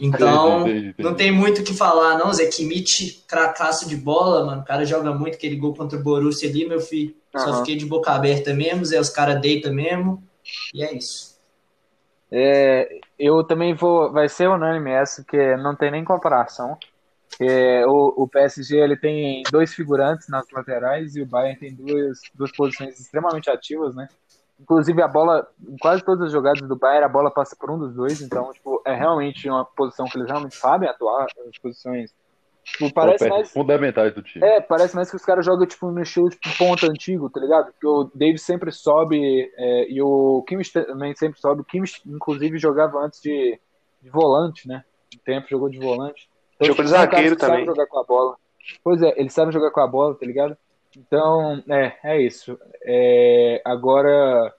Então, Entendi, entendi, entendi. não tem muito o que falar, não. Zé Kimmich, cracaço de bola, mano. O cara joga muito aquele gol contra o Borussia ali, meu filho. Só Aham. fiquei de boca aberta mesmo, Zé. Os caras deitam mesmo. E é isso. É, eu também vou. Vai ser unânime essa, porque não tem nem comparação. É, o, o PSG ele tem dois figurantes nas laterais e o Bayern tem duas, duas posições extremamente ativas, né? Inclusive a bola, em quase todas as jogadas do Bayern, a bola passa por um dos dois, então tipo, é realmente uma posição que eles realmente sabem atuar, as posições. Tipo, parece mais. fundamentais do time. É, parece mais que os caras jogam tipo no estilo tipo ponta antigo, tá ligado? Porque o Davis sempre sobe é, e o Kimmich também sempre sobe. O Kimmich, inclusive, jogava antes de, de volante, né? Um tempo jogou de volante. Jogou de caras zagueiro também. jogar com a bola. Pois é, eles sabem jogar com a bola, tá ligado? Então, é, é isso. É, agora,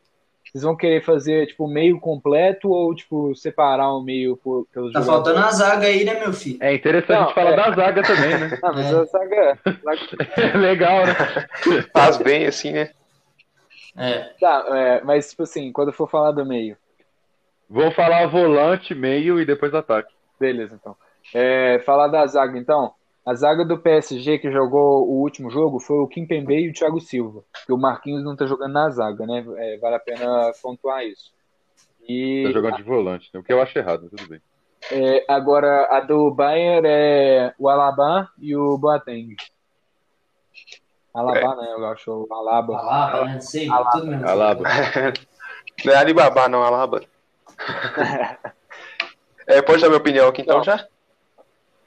vocês vão querer fazer tipo meio completo ou tipo separar o meio por, pelos Tá jogadores? faltando a zaga aí, né, meu filho? É interessante Não, falar é. da zaga também, né? Ah, mas É. a zaga, zaga É legal, né? Faz bem, assim, né? É. Tá, é, mas tipo assim, quando eu for falar do meio, Vou falar volante, meio e depois ataque. beleza, então. É, falar da zaga, então. A zaga do PSG que jogou o último jogo foi o Kimpembe e o Thiago Silva. Que o Marquinhos não tá jogando na zaga, né? É, vale a pena pontuar isso. E Tá jogando de volante, né? o que eu acho errado, mas tudo bem. é, agora a do Bayern é o Alaba e o Boateng. Alaba, né? Eu acho o Alaba. Alaba, né? Não sei. Alaba. Tudo mesmo. Alaba. Não é Alibaba, não, Alaba. É, pode dar minha opinião aqui então Não. já?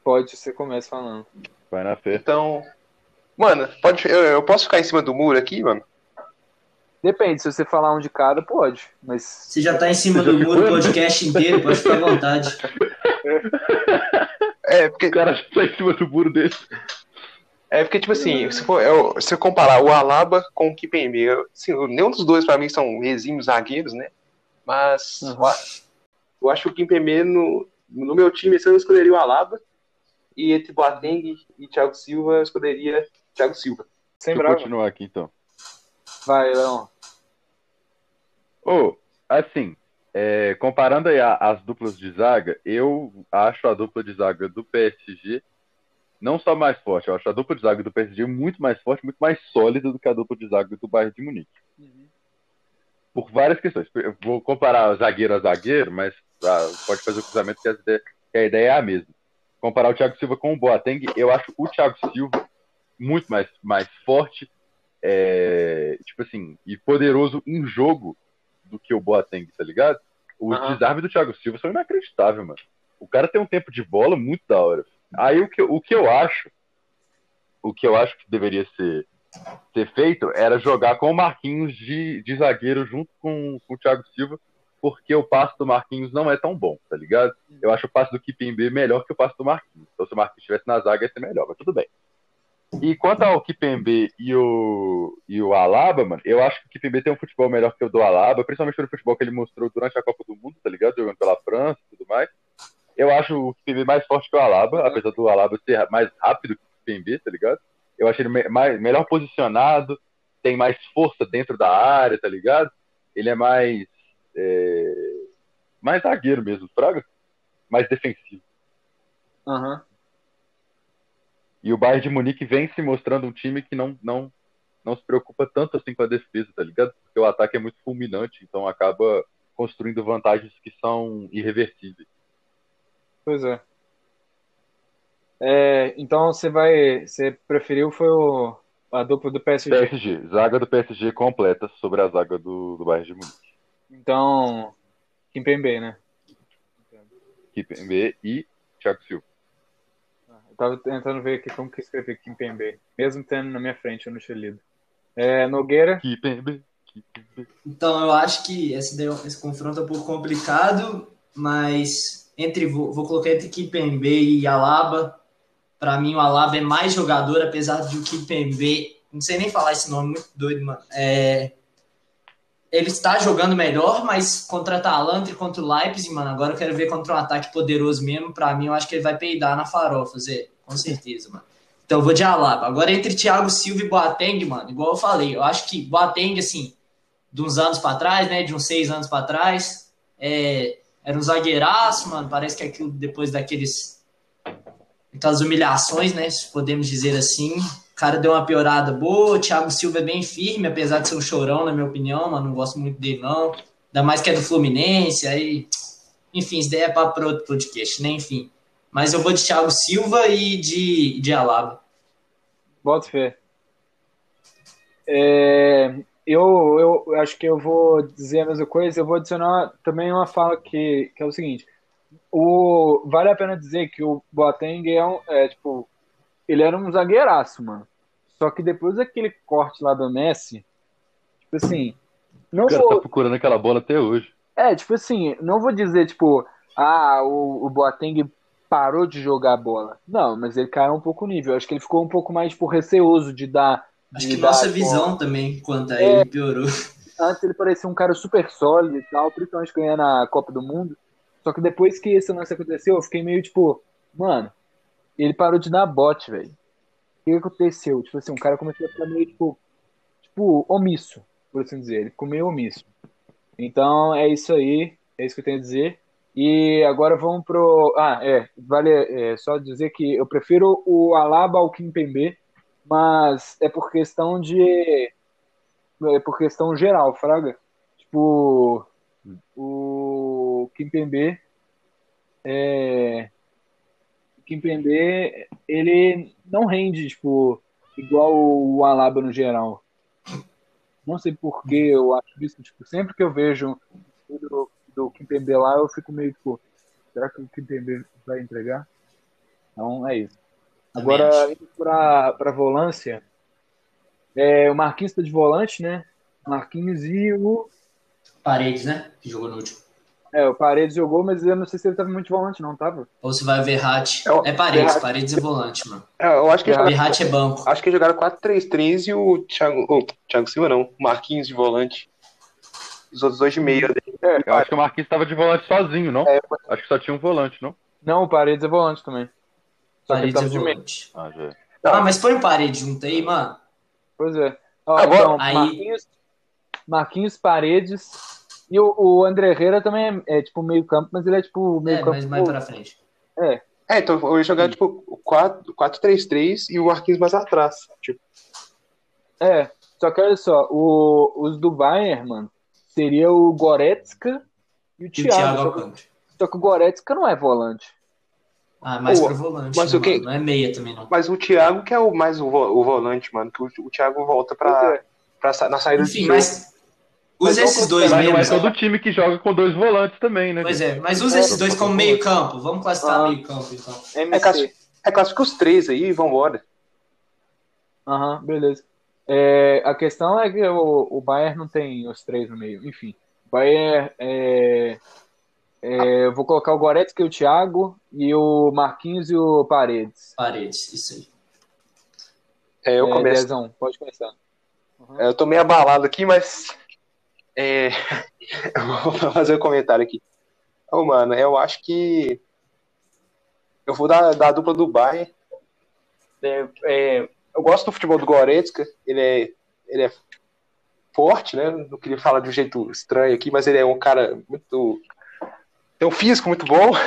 Pode, você começa falando. Vai na fé. Então. Mano, pode, eu, eu posso ficar em cima do muro aqui, mano? Depende, se você falar um de cada, pode. Mas Você já tá em cima Você do já muro o podcast inteiro, pode ficar à vontade. É, porque, O cara tá em cima do muro dele. é porque tipo assim, se, for, eu, se eu comparar o Alaba com o Kipembe, eu, assim, nenhum dos dois pra mim são exímios zagueiros, né? Mas Uhum. eu, acho, eu acho que o Kipembe no, no meu time, esse eu escolheria o Alaba. E entre Boateng e Thiago Silva, eu escolheria Thiago Silva. sem Deixa eu continuar aqui então. Vai, Leon. Ô, assim, é, comparando aí a- as duplas de zaga, eu acho a dupla de zaga do PSG não só mais forte, eu acho a dupla de zaga do PSG muito mais forte, muito mais sólida do que a dupla de zaga do Bayern de Munique. Por várias questões. Eu vou comparar zagueiro a zagueiro, mas ah, pode fazer o cruzamento que, as ideias- que a ideia é a mesma. Comparar o Thiago Silva com o Boateng, eu acho o Thiago Silva muito mais, mais forte, é, tipo assim, e poderoso em jogo do que o Boateng, tá ligado? O Aham. desarme do Thiago Silva são inacreditável, mano. O cara tem um tempo de bola muito da hora. Aí o que, eu- o que eu acho, o que eu acho que deveria ser, ser feito era jogar com o Marquinhos de, de zagueiro junto com, com o Thiago Silva, porque o passe do Marquinhos não é tão bom, tá ligado? Eu acho o passe do Kipembe melhor que o passe do Marquinhos. Então se o Marquinhos estivesse na zaga ia ser melhor, mas tudo bem. E quanto ao Kipembe e o, e o Alaba, mano, eu acho que o Kipembe tem um futebol melhor que o do Alaba, principalmente pelo futebol que ele mostrou durante a Copa do Mundo, tá ligado? Jogando pela França e tudo mais. Eu acho o Kipembe mais forte que o Alaba, apesar do Alaba ser mais rápido que o Kipembe, tá ligado? Eu acho ele me- mais, melhor posicionado, tem mais força dentro da área, tá ligado? Ele é mais. É, mais zagueiro mesmo, Fraga? Mais defensivo. Aham. E o Bayern de Munique vem se mostrando um time que não, não, não se preocupa tanto assim com a defesa, tá ligado? Porque o ataque é muito fulminante, então acaba construindo vantagens que são irreversíveis. Pois é. É, então você vai. Você preferiu foi o, a dupla do PSG. PSG, zaga do PSG completa sobre a zaga do, do Bayern de Munique. Então. Kimpembe, né? Kipembe e Thiago Silva. Eu tava tentando ver aqui como que escrever Kimpembe. Mesmo tendo na minha frente, eu não tinha lido. É, Nogueira. Kipembe, Kipembe. Então, eu acho que esse, esse confronto é um pouco complicado, mas entre vou, vou colocar entre Kipembe e Alaba. Para mim, o Alaba é mais jogador, apesar de o Kipembe, não sei nem falar esse nome, muito doido, mano. É, ele está jogando melhor, mas contra a Atalanta e contra o Leipzig, mano, agora eu quero ver contra um ataque poderoso mesmo. Para mim, eu acho que ele vai peidar na farofa, Zé, com certeza, mano. Então, eu vou de Alaba. Agora, entre Thiago Silva e Boateng, mano, igual eu falei, eu acho que Boateng, assim, de uns anos para trás, né? De uns seis anos para trás. É, era um zagueiraço, mano. Parece que aquilo depois daqueles. Aquelas humilhações, né? Se podemos dizer assim. Cara deu uma piorada boa. O Thiago Silva é bem firme, apesar de ser um chorão, na minha opinião, mano. Não gosto muito dele, não. Ainda mais que é do Fluminense. Aí. Enfim, isso daí é papo para outro podcast, né? Enfim. Mas eu vou de Thiago Silva e de, de Alaba. Bota fé. É, eu, eu acho que eu vou dizer a mesma coisa. Eu vou adicionar também uma fala que, que é o seguinte: o, vale a pena dizer que o Boateng é, um, é tipo, ele era um zagueiraço, mano. Só que depois daquele corte lá do Messi, tipo assim, não O cara vou, tá procurando aquela bola até hoje. é, tipo assim, não vou dizer, tipo, ah, o, o Boateng parou de jogar bola. Não, mas ele caiu um pouco o nível. Acho que ele ficou um pouco mais, tipo, receoso de dar. Acho de que dar, nossa visão também quanto a É. ele piorou. Antes ele parecia um cara super sólido e tal, principalmente ganhando a Copa do Mundo. Só que depois que esse lance aconteceu, eu fiquei meio tipo, mano, ele parou de dar bote, velho. Que aconteceu? Tipo assim, o cara começou a ficar meio, tipo, tipo, omisso, por assim dizer. Ele ficou meio omisso. Então é isso aí, é isso que eu tenho a dizer. E agora vamos pro. Ah, é, vale é, só dizer que eu prefiro o Alaba ao Kimpembe, mas é por questão de. É por questão geral, Fraga. Tipo, o Kimpembe. É, o Kimpembe, ele não rende, tipo, igual o Alaba no geral. Não sei por que eu acho isso, tipo, sempre que eu vejo do, do Kimpembe lá, eu fico meio tipo, será que o Kimpembe vai entregar? Então é isso. Agora, indo pra, pra volância, é, o Marquinhos tá de volante, né? Marquinhos e o. Paredes, né? Que jogou no último. É, o Paredes jogou, mas eu não sei se ele tava muito de volante, não, tava? Ou se vai o Verratti. É o- É Paredes, Verratti. Paredes é volante, mano. É, eu acho que É. Verratti é banco. acho que jogaram 4-3-3 e o Thiago, oh, Thiago Silva não, o Marquinhos de volante. Os outros dois de meia dele. Eu acho que o Marquinhos tava de volante sozinho, não? É, Acho que só tinha um volante, não? Não, o Paredes é volante também. Só que ele Paredes é volante. Ah, já. é. Ah, mas põe o Paredes junto aí, mano. Pois é. Ó, Agora- então, Aí- Marquinhos, Marquinhos, Paredes. E o, o André Herrera também é, é, tipo meio campo, mas ele é tipo meio É, campo. mas mais pra frente. É, então eu ia jogar tipo 4 4-3-3 e o Marquinhos mais atrás. Tipo, É, só que olha só, o, os do Bayern, mano, seria o Goretzka e o E o Thiago. Thiago só, Alcântara. só que o Goretzka não é volante. Ah, mais Pô, pra volante. mas né, o que-? Não é meia também, não. Mas o Thiago que é o mais o, vo- o volante, mano. Que o, o Thiago volta pra, é. pra sa- na saída Enfim, Mas usa esses dois Mas não é mesmo. todo time que joga com dois volantes também, né? Pois é, mas usa É, esses dois como meio campo. Vamos classificar Ah. meio campo, então. É, classi- é classifica os três aí e vambora. Aham, beleza. É, a questão é que o, o Bayern não tem os três no meio. Enfim, o Bayern é, é, eu vou colocar o Goretzka e o Thiago e o Marquinhos e o Paredes. Paredes, isso aí. É, eu é, começo. Dezão, pode começar. É, Eu tô meio abalado aqui, mas. É, eu vou fazer um comentário aqui. Ô, mano, eu acho que. Eu vou dar, dar a dupla do Bayern. É, é, eu gosto do futebol do Goretzka. Ele é, ele é forte, né? Não queria falar de um jeito estranho aqui, mas ele é um cara muito. Tem um físico muito bom.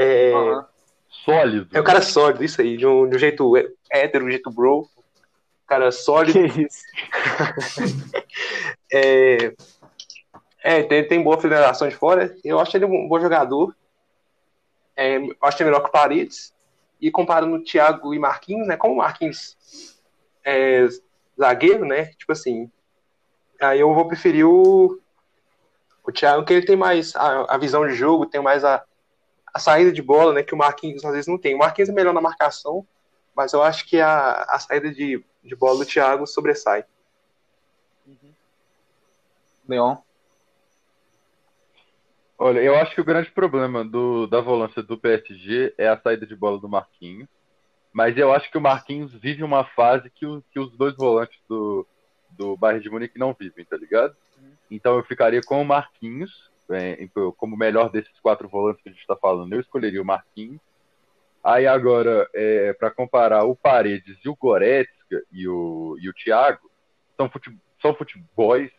É, Aham. Sólido. é um cara sólido, isso aí. De um, de um jeito hétero, de um jeito bro. Cara sólido. Que isso? É, é tem, tem boa federação de fora. Eu acho ele um bom jogador. É, acho que é melhor que o Paredes. E comparando o Thiago e Marquinhos, né? Como o Marquinhos é zagueiro, né? Tipo assim. Aí eu vou preferir o, o Thiago, que ele tem mais a, a visão de jogo, tem mais a, a saída de bola, né? Que o Marquinhos às vezes não tem. O Marquinhos é melhor na marcação, mas eu acho que a, a saída de, de bola do Thiago sobressai. Leon. Olha, eu acho que o grande problema do, da volância do PSG é a saída de bola do Marquinhos. Mas eu acho que o Marquinhos vive uma fase que, o- que os dois volantes do, do Bayern de Munique não vivem, tá ligado? Então eu ficaria com o Marquinhos, é, como o melhor desses quatro volantes que a gente está falando, eu escolheria o Marquinhos. Aí agora, é, para comparar o Paredes e o Goretzka e o, e o Thiago, são, fute, são futebols,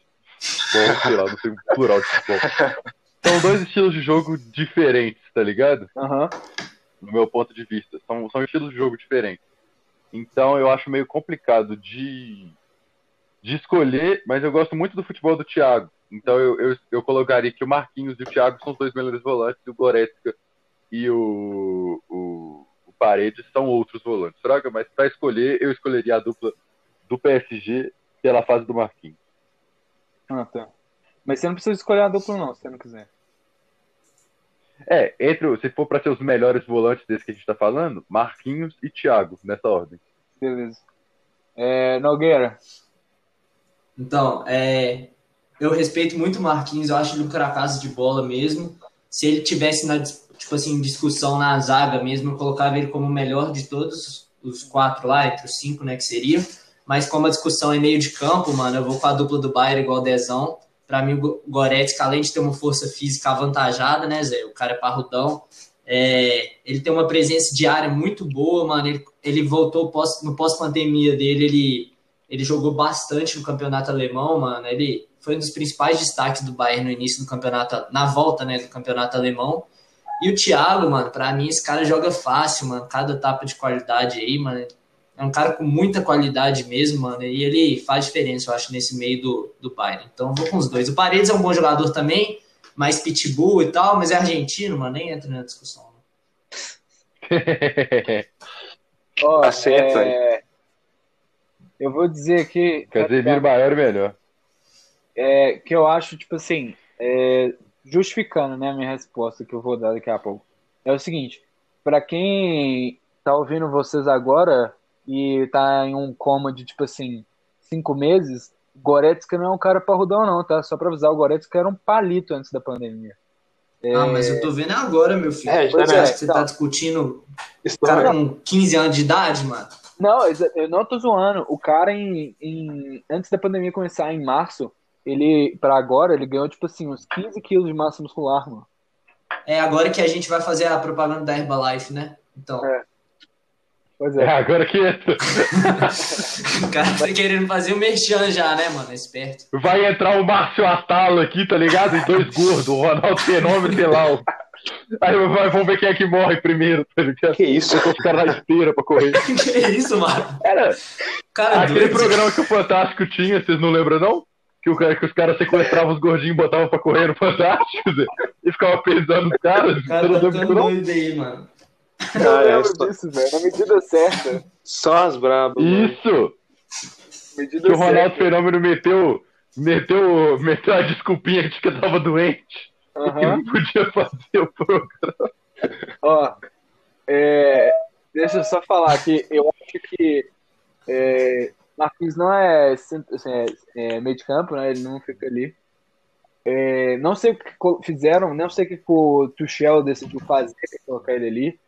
bom, sei lá, não sei o plural de futebol. São dois estilos de jogo diferentes, tá ligado? Aham. No meu ponto de vista. São, são estilos de jogo diferentes. Então eu acho meio complicado de, de escolher, mas eu gosto muito do futebol do Thiago. Então eu, eu, eu colocaria que o Marquinhos e o Thiago são os dois melhores volantes, e o Goretzka e o, o Paredes são outros volantes. Fraga, mas para escolher, eu escolheria a dupla do PSG pela fase do Marquinhos. Ah, tá. Mas você não precisa escolher a dupla, não, se você não quiser. É, entre, se for para ser os melhores volantes desse que a gente tá falando, Marquinhos e Thiago, nessa ordem. Beleza. É, Nogueira. Então, é, eu respeito muito o Marquinhos, eu acho ele um cracaço de bola mesmo. Se ele tivesse na tipo assim, discussão na zaga mesmo, eu colocava ele como o melhor de todos os quatro lá, entre os cinco, né, que seriam. Mas como a discussão é meio de campo, mano, eu vou com a dupla do Bayern igual Dezão. Pra mim, o Go- Goretzka, além de ter uma força física avantajada, né, Zé? O cara é parrudão. É, ele tem uma presença de área muito boa, mano. Ele, ele voltou pós, no pós-pandemia dele, ele, ele jogou bastante no campeonato alemão, mano. Ele foi um dos principais destaques do Bayern no início do campeonato, na volta, né, do campeonato alemão. E o Thiago, mano, pra mim esse cara joga fácil, mano. Cada etapa de qualidade aí, mano. É um cara com muita qualidade mesmo, mano. E ele faz diferença, eu acho, nesse meio do, do Bayern. Então eu vou com os dois. O Paredes é um bom jogador também, mais pitbull e tal, mas é argentino, mano. Nem entra na discussão. Ó, Tá certo, é, Eu vou dizer aqui Casemiro maior e melhor. é, que eu acho, tipo assim, é, justificando né, a minha resposta que eu vou dar daqui a pouco. É o seguinte, pra quem tá ouvindo vocês agora e tá em um coma de, tipo assim, cinco meses, Goretzka não é um cara parrudão não, tá? Só pra avisar, o Goretzka era um palito antes da pandemia. Ah, mas eu tô vendo agora, meu filho. É, Pois Você é, acha que você então. tá discutindo o cara não- com 15 anos de idade, mano? Não, eu não tô zoando. O cara, em, em- antes da pandemia começar, em março, ele, pra agora, ele ganhou, tipo assim, uns 15 quilos de massa muscular, mano. É agora que a gente vai fazer a propaganda da Herbalife, né? Então, É. Pois É, é. agora que entra. o cara tá querendo fazer o merchan já, né, mano? Esperto. Vai entrar o Márcio Atalo aqui, tá ligado? E dois gordos, o Ronaldo Fenômeno e Lau. Aí vai- vamos ver quem é que morre primeiro, tá ligado? Que isso? Os caras na esteira pra correr. que isso, mano? Era Cara, aquele doido. programa que o Fantástico tinha, vocês não lembram, não? Que, o cara, que os caras sequestravam os gordinhos e botavam pra correr no Fantástico, Zé, e ficava pesando os caras. O cara tá ficando doido aí, mano. Ah, é, lembro disso, velho. Na medida certa. só as brabas. Isso! Medida Que o Ronaldo certa. Fenômeno meteu, meteu, meteu a desculpinha de que eu tava doente e Aham. não podia fazer o programa. Ó, é, deixa eu só falar que eu acho que é, Marquinhos não é, assim, é- é meio de campo, né? Ele não fica ali. É, não sei o que fizeram, não sei o que o Tuchel decidiu fazer colocar ele ali,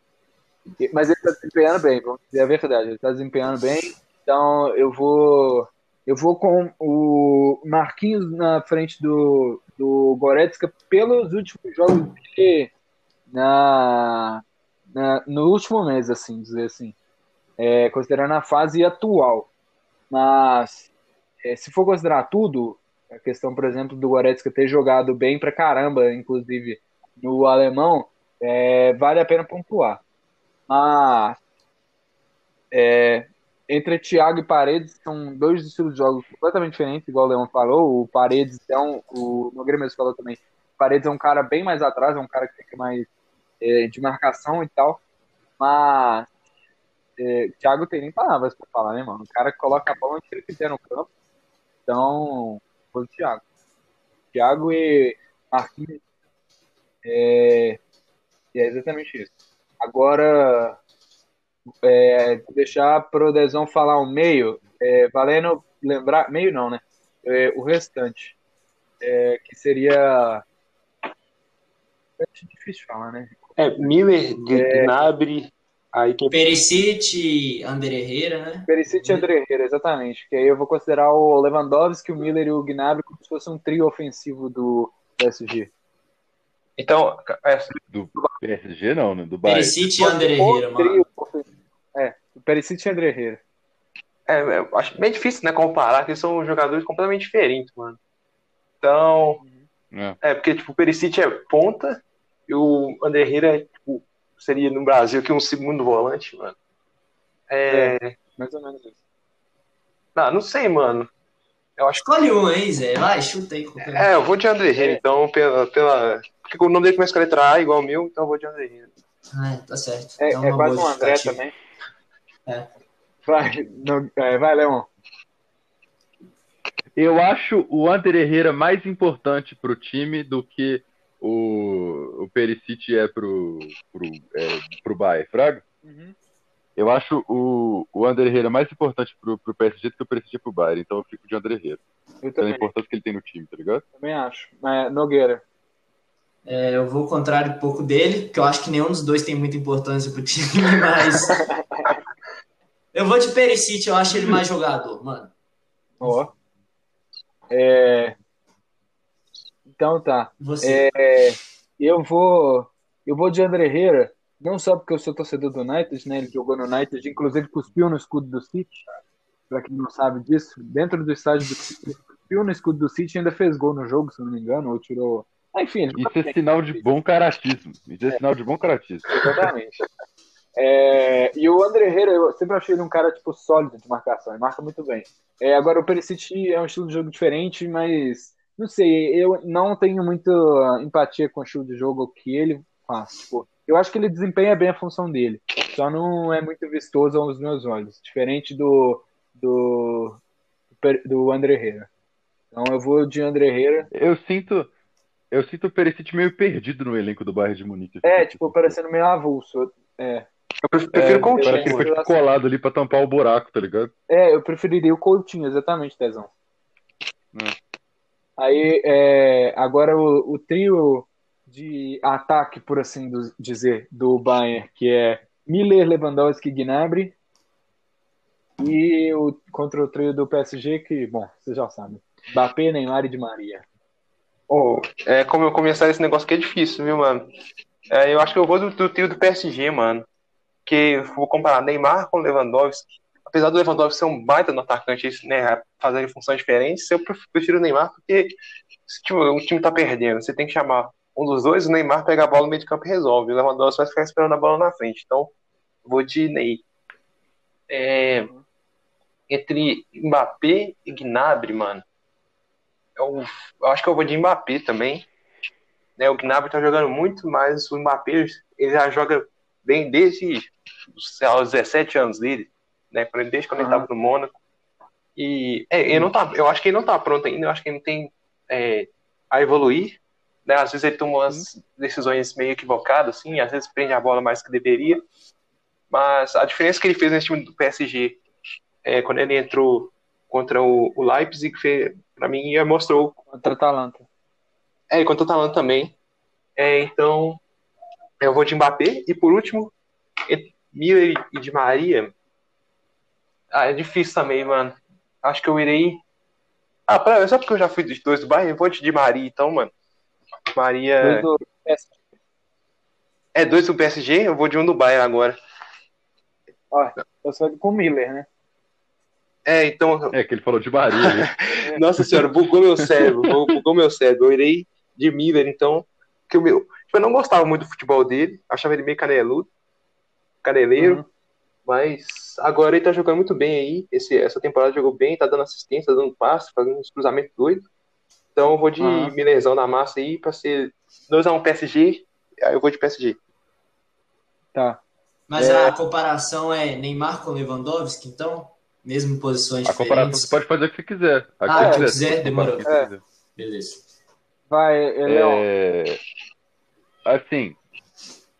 mas ele tá desempenhando bem, vamos dizer a verdade, ele tá desempenhando bem, então eu vou eu vou com o Marquinhos na frente do, do Goretzka pelos últimos jogos dele na, na- no último mês, assim, dizer assim, é, considerando a fase atual. Mas é, se for considerar tudo, a questão, por exemplo, do Goretzka ter jogado bem pra caramba, inclusive no alemão, é, vale a pena pontuar. Mas é, entre Thiago e Paredes são dois estilos de jogos completamente diferentes, igual o Leão falou. O Paredes é um, o Nogueira mesmo falou também. O Paredes é um cara bem mais atrás, é um cara que fica mais é, de marcação e tal. Mas é, Thiago tem nem palavras pra falar, né, mano? O cara coloca a bola onde ele quiser no campo. Então, foi o Thiago. Thiago e Marquinhos. É, é exatamente isso. Agora, é, deixar pro Dezão falar o meio, é, valendo lembrar, meio não, né? É, o restante, é, que seria. É difícil falar, né? É, Miller, Gnabry, aí quem Perisic, Ander Herrera, né? Perisic e André Herrera, exatamente. Que aí eu vou considerar o Lewandowski, o Miller e o Gnabry como se fosse um trio ofensivo do PSG. Então, é, Do PSG não, né? Do Bayern. Perisic e Ander O Herrera, mano. É, Perisic e André Herrera. é, é, eu acho bem difícil, né, comparar, que são jogadores completamente diferentes, mano. Então, É. é, porque, tipo, o Perisic é ponta e o Ander Herrera, é, seria no Brasil aqui um segundo volante, mano. É, Mais ou menos isso. não, não sei, mano. Eu acho Escolhe um aí, Zé. Vai, chuta aí. É, eu vou de André Herrera, então, pela, pela... Porque o nome dele começa com a letra A, igual o meu, então eu vou de André Herrera. Ah, tá certo. É, é quase um André também. É. Vai, no, é, vai, Leon. Eu acho o Ander Herrera mais importante pro time do que o, o Perisic é pro, pro, é, pro Bayern, Fraga? Eu acho o, o Ander Herrera mais importante pro, pro PSG do que o Perisic é pro Bayern, então eu fico de Ander Herrera. Eu Pela também, importância que ele tem no time, tá ligado? também acho. É, Nogueira. É, eu vou ao contrário um pouco dele, porque eu acho que nenhum dos dois tem muita importância pro time, mas. eu vou de Perisic, eu acho ele mais jogador, mano. Ó. É, então tá. Você. É, eu vou eu vou de André Herrera, não só porque eu sou torcedor do United, né? Ele jogou no United, inclusive cuspiu no escudo do City. Pra quem não sabe disso, dentro do estádio do City, ele cuspiu no escudo do City e ainda fez gol no jogo, se não me engano, ou tirou. Ah, enfim, Isso é sinal de bom caratismo. Isso é sinal de bom caratismo. Exatamente. É, e o André Herrera, eu sempre achei ele um cara tipo sólido de marcação, ele marca muito bem. É, agora o Perisic é um estilo de jogo diferente, mas não sei, eu não tenho muita empatia com o estilo de jogo que ele faz. Tipo, eu acho que ele desempenha bem a função dele, só não é muito vistoso aos meus olhos, diferente do do do André Herrera. Então eu vou de André Herrera. Eu sinto, eu sinto o Perisic meio perdido no elenco do Bayern de Munique. É, tipo, parecendo meio avulso. É, Eu prefiro, É, Coutinho, parece que ele foi tipo, colado ali pra tampar o buraco, tá ligado? É, eu preferiria o Coutinho, exatamente, Tezão. Hum. Aí, é, agora o, o trio de ataque, por assim do- dizer, do Bayern, que é Miller, Lewandowski e Gnabry. E o, contra o trio do PSG, que, bom, vocês já sabem. Mbappé, Neymar e Di Maria. Ô, é, como eu começar esse negócio aqui é difícil, viu, mano? É, eu acho que eu vou do, do trio do PSG, mano. Que vou comparar Neymar com Lewandowski. Apesar do Lewandowski ser um baita no atacante, né, funções diferentes, eu pref- prefiro o Neymar porque se tipo, o time tá perdendo, você tem que chamar um dos dois, o Neymar pega a bola no meio de campo e resolve. O Lewandowski vai ficar esperando a bola na frente. Então, vou de Ney. É, entre Mbappé e Gnabry, mano. Eu, eu acho que eu vou de Mbappé também. Né, o Gnabry tá jogando muito, mas o Mbappé ele já joga bem desde os 17 anos dele, né? Desde quando uhum. ele estava no Mônaco. E é, ele não tá, eu acho que ele não está pronto ainda, eu acho que ele tem é, a evoluir. Né? Às vezes ele toma umas decisões meio equivocadas, assim, às vezes prende a bola mais que deveria. Mas a diferença que ele fez nesse time do PSG, é, quando ele entrou contra o, o Leipzig, para mim mostrou. Contra o Atalanta. É, contra o Atalanta também. É, então, eu vou de Mbappé. E por último, Miller e de Maria. Ah, é difícil também, mano. Acho que eu irei. Ah, pra... só porque eu já fui dos dois do Bayern, eu vou de Maria, então, mano. Maria. Dois do é, dois do PSG, eu vou de um do Bayern agora. Ó, eu sou com o Miller, né? É, então. É que ele falou de Maria. Né? Nossa senhora, bugou meu cérebro. Bugou meu cérebro. Eu irei de Miller, então. Que o meu. Tipo, eu não gostava muito do futebol dele. Achava ele meio caneludo. Caneleiro. Uhum. Mas agora ele tá jogando muito bem aí. Esse, essa temporada jogou bem, tá dando assistência, tá dando passe, fazendo uns cruzamentos doidos. Então eu vou de uhum. Na massa aí pra ser 2x1 PSG. Aí eu vou de PSG. Tá. Mas é... a comparação é Neymar com Lewandowski, então? Mesmo em posições a diferentes? A comparação você pode fazer o que você quiser. A ah, que quiser, quiser demorou. É. Beleza. Vai, Leon. É... Assim,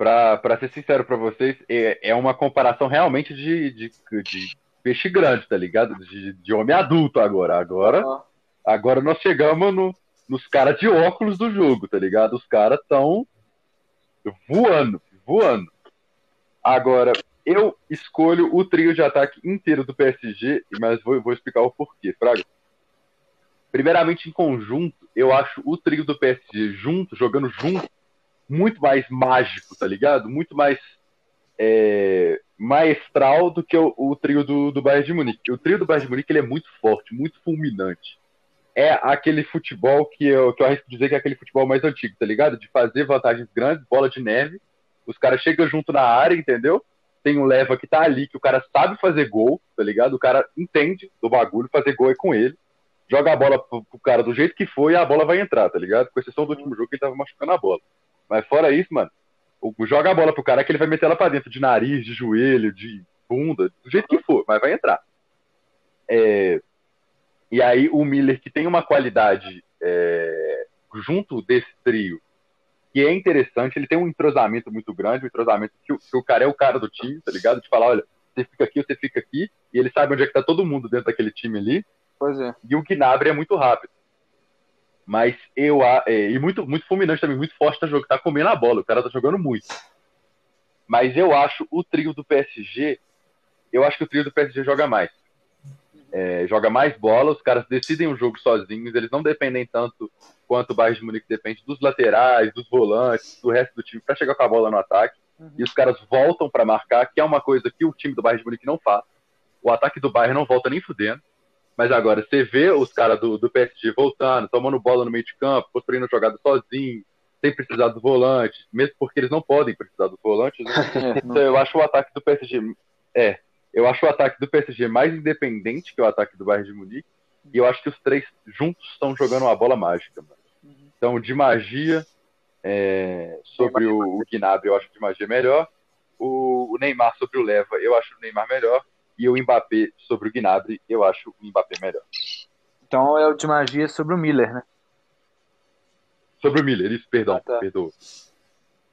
para ser sincero para vocês, é, é uma comparação realmente de, de, de peixe grande, tá ligado? De, de homem adulto agora. Agora, uhum. agora nós chegamos no, nos caras de óculos do jogo, tá ligado? Os caras estão voando, voando. Agora, eu escolho o trio de ataque inteiro do PSG, mas vou, vou explicar o porquê, Fraga. Primeiramente, em conjunto, eu acho o trio do PSG junto, jogando junto, muito mais mágico, tá ligado? Muito mais é, maestral do que o, o, trio do, do Bayern de Munique. O trio do Bayern de Munique ele é muito forte, muito fulminante. É aquele futebol que eu, que eu arrisco dizer que é aquele futebol mais antigo, tá ligado? De fazer vantagens grandes, bola de neve, os caras chegam junto na área, entendeu? Tem um leva que tá ali, que o cara sabe fazer gol, tá ligado? O cara entende do bagulho, fazer gol é com ele. Joga a bola pro, pro cara do jeito que foi e a bola vai entrar, tá ligado? Com exceção do último jogo que ele tava machucando a bola. Mas fora isso, mano, joga a bola pro cara que ele vai meter ela pra dentro, de nariz, de joelho, de bunda, do jeito que for, mas vai entrar. É, e aí o Miller, que tem uma qualidade é, junto desse trio, que é interessante, ele tem um entrosamento muito grande, um entrosamento que o, que o cara é o cara do time, tá ligado? De falar, olha, você fica aqui, você fica aqui, e ele sabe onde é que tá todo mundo dentro daquele time ali. Pois é. E o Gnabry é muito rápido. Mas eu. É, e muito, muito fulminante também, muito forte tá, jogando, tá comendo a bola. O cara tá jogando muito. Mas eu acho o trio do PSG. Eu acho que o trio do PSG joga mais. É, joga mais bola, os caras decidem o jogo sozinhos, eles não dependem tanto quanto o Bayern de Munique depende dos laterais, dos volantes, do resto do time para chegar com a bola no ataque. Uhum. E os caras voltam para marcar, que é uma coisa que o time do Bayern de Munique não faz. O ataque do Bayern não volta nem fudendo. Mas agora, você vê os caras do, do PSG voltando, tomando bola no meio de campo, construindo jogada sozinho, sem precisar do volante, mesmo porque eles não podem precisar dos volantes. Né? É, então eu acho o ataque do PSG. É, eu acho o ataque do PSG mais independente que o ataque do Bayern de Munique. E eu acho que os três juntos estão jogando uma bola mágica. Mano. Então, de magia, é, sobre o, o Gnabry, eu acho que de magia melhor. O, o Neymar sobre o Leva, eu acho o Neymar melhor. E o Mbappé sobre o Gnabry, eu acho o Mbappé melhor. Então é o de magia sobre o Miller, né? Sobre o Miller, isso, perdão, ah, tá. perdoa.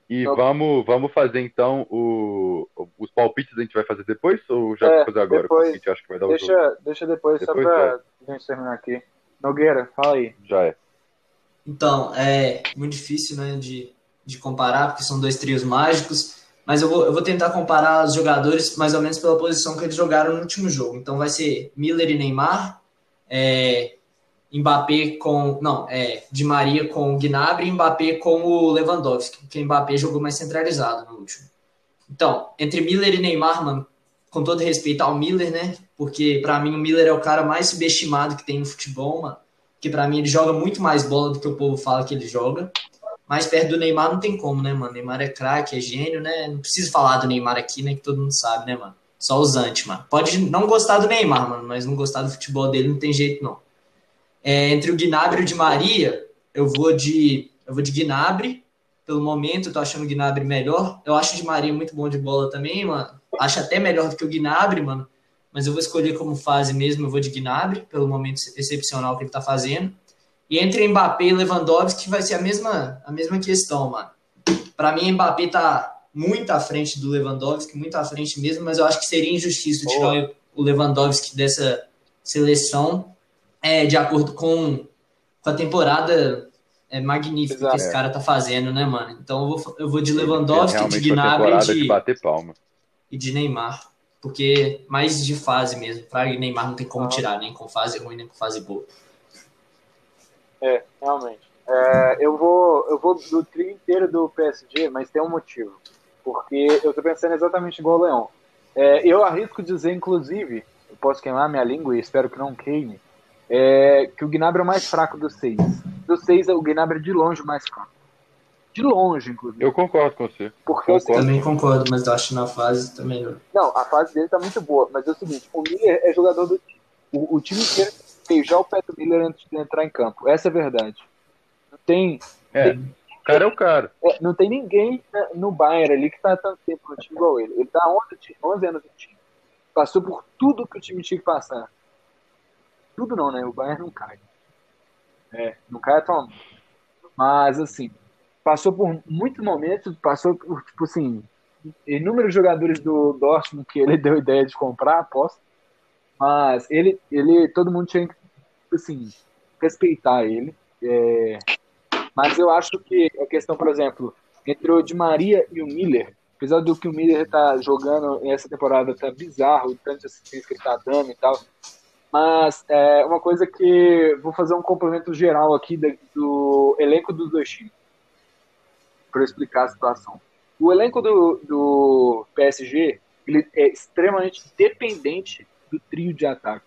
E então, vamos, vamos fazer então o, os palpites a gente vai fazer depois ou já é, fazer agora? Depois, a gente acha que vai dar deixa, o jogo? deixa depois, depois só pra é. gente terminar aqui. Nogueira, fala aí. Já é. Então, é muito difícil né, de, de comparar, porque são dois trios mágicos mas eu vou, eu vou tentar comparar os jogadores mais ou menos pela posição que eles jogaram no último jogo. Então vai ser Miller e Neymar, é, Mbappé com. Não, é, Di Maria com o Gnabry e Mbappé com o Lewandowski, porque o Mbappé jogou mais centralizado no último. Então, entre Miller e Neymar, mano, com todo respeito ao Miller, né? Porque para mim o Miller é o cara mais subestimado que tem no futebol, mano. Que para mim ele joga muito mais bola do que o povo fala que ele joga. Mais perto do Neymar não tem como, né, mano? Neymar é craque, é gênio, né? Não preciso falar do Neymar aqui, né? Que todo mundo sabe, né, mano? Só os anti, mano. Pode não gostar do Neymar, mano, mas não gostar do futebol dele não tem jeito, não. É, entre o Gnabry e o Di Maria, eu vou de, eu vou de Gnabry pelo momento, eu tô achando o Gnabry melhor. Eu acho o Di Maria muito bom de bola também, mano. Acho até melhor do que o Gnabry, mano. Mas eu vou escolher como fase mesmo, eu vou de Gnabry, pelo momento excepcional que ele tá fazendo. E entre Mbappé e Lewandowski vai ser a mesma, a mesma questão, mano. Para mim, Mbappé tá muito à frente do Lewandowski, muito à frente mesmo, mas eu acho que seria injustiça tirar o Lewandowski dessa seleção é, de acordo com, com a temporada é, magnífica Exato. que esse cara tá fazendo, né, mano? Então eu vou, eu vou de Lewandowski, de Gnabry de, de bater palma. e de Neymar. Porque mais de fase mesmo. Pra Neymar não tem como tirar, nem com fase ruim, nem com fase boa. É, realmente. É, eu, vou, eu vou do trio inteiro do PSG, mas tem um motivo. Porque eu tô pensando exatamente igual o Leão. É, eu arrisco dizer, inclusive, eu posso queimar minha língua e espero que não queime, é, que o Gnabry é o mais fraco dos seis. Dos seis, o Gnabry é de longe o mais fraco. De longe, inclusive. Eu concordo com você. Porque concordo. Eu também concordo, mas eu acho que na fase tá melhor. Não, a fase dele tá muito boa, mas é o seguinte, o Miller é jogador do time. O, o time inteiro beijar o do Miller antes de entrar em campo. Essa é a verdade. Não tem... É. Tem, cara é o cara. É, não tem ninguém no Bayern ali que tá há tanto tempo no time igual ele. Ele tá há 11, 11 anos no time. Passou por tudo que o time tinha que passar. Tudo não, né? O Bayern não cai. É, não cai atualmente. Mas, assim, passou por muitos momentos, passou por, tipo assim, inúmeros jogadores do Dortmund que ele deu ideia de comprar, aposto. Mas ele, ele, todo mundo tinha que, assim, respeitar ele. É, mas eu acho que a questão, por exemplo, entre o Di Maria e o Miller, apesar do que o Miller tá jogando nessa temporada tá bizarro, tanto assistência que ele tá dando e tal, mas é uma coisa que vou fazer um complemento geral aqui do elenco dos dois times para explicar a situação. O elenco do, do PSG ele é extremamente dependente do trio de ataque.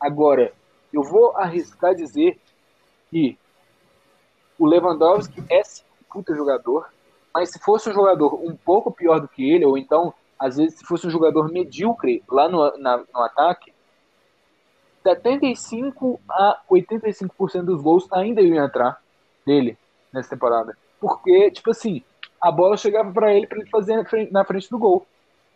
Agora, eu vou arriscar dizer que o Lewandowski é sim um puta jogador, mas se fosse um jogador um pouco pior do que ele, ou então, às vezes, se fosse um jogador medíocre lá no, na, no ataque, 75 a 85% dos gols ainda iam entrar dele nessa temporada. Porque, tipo assim, a bola chegava para ele para ele fazer na frente, na frente, do gol.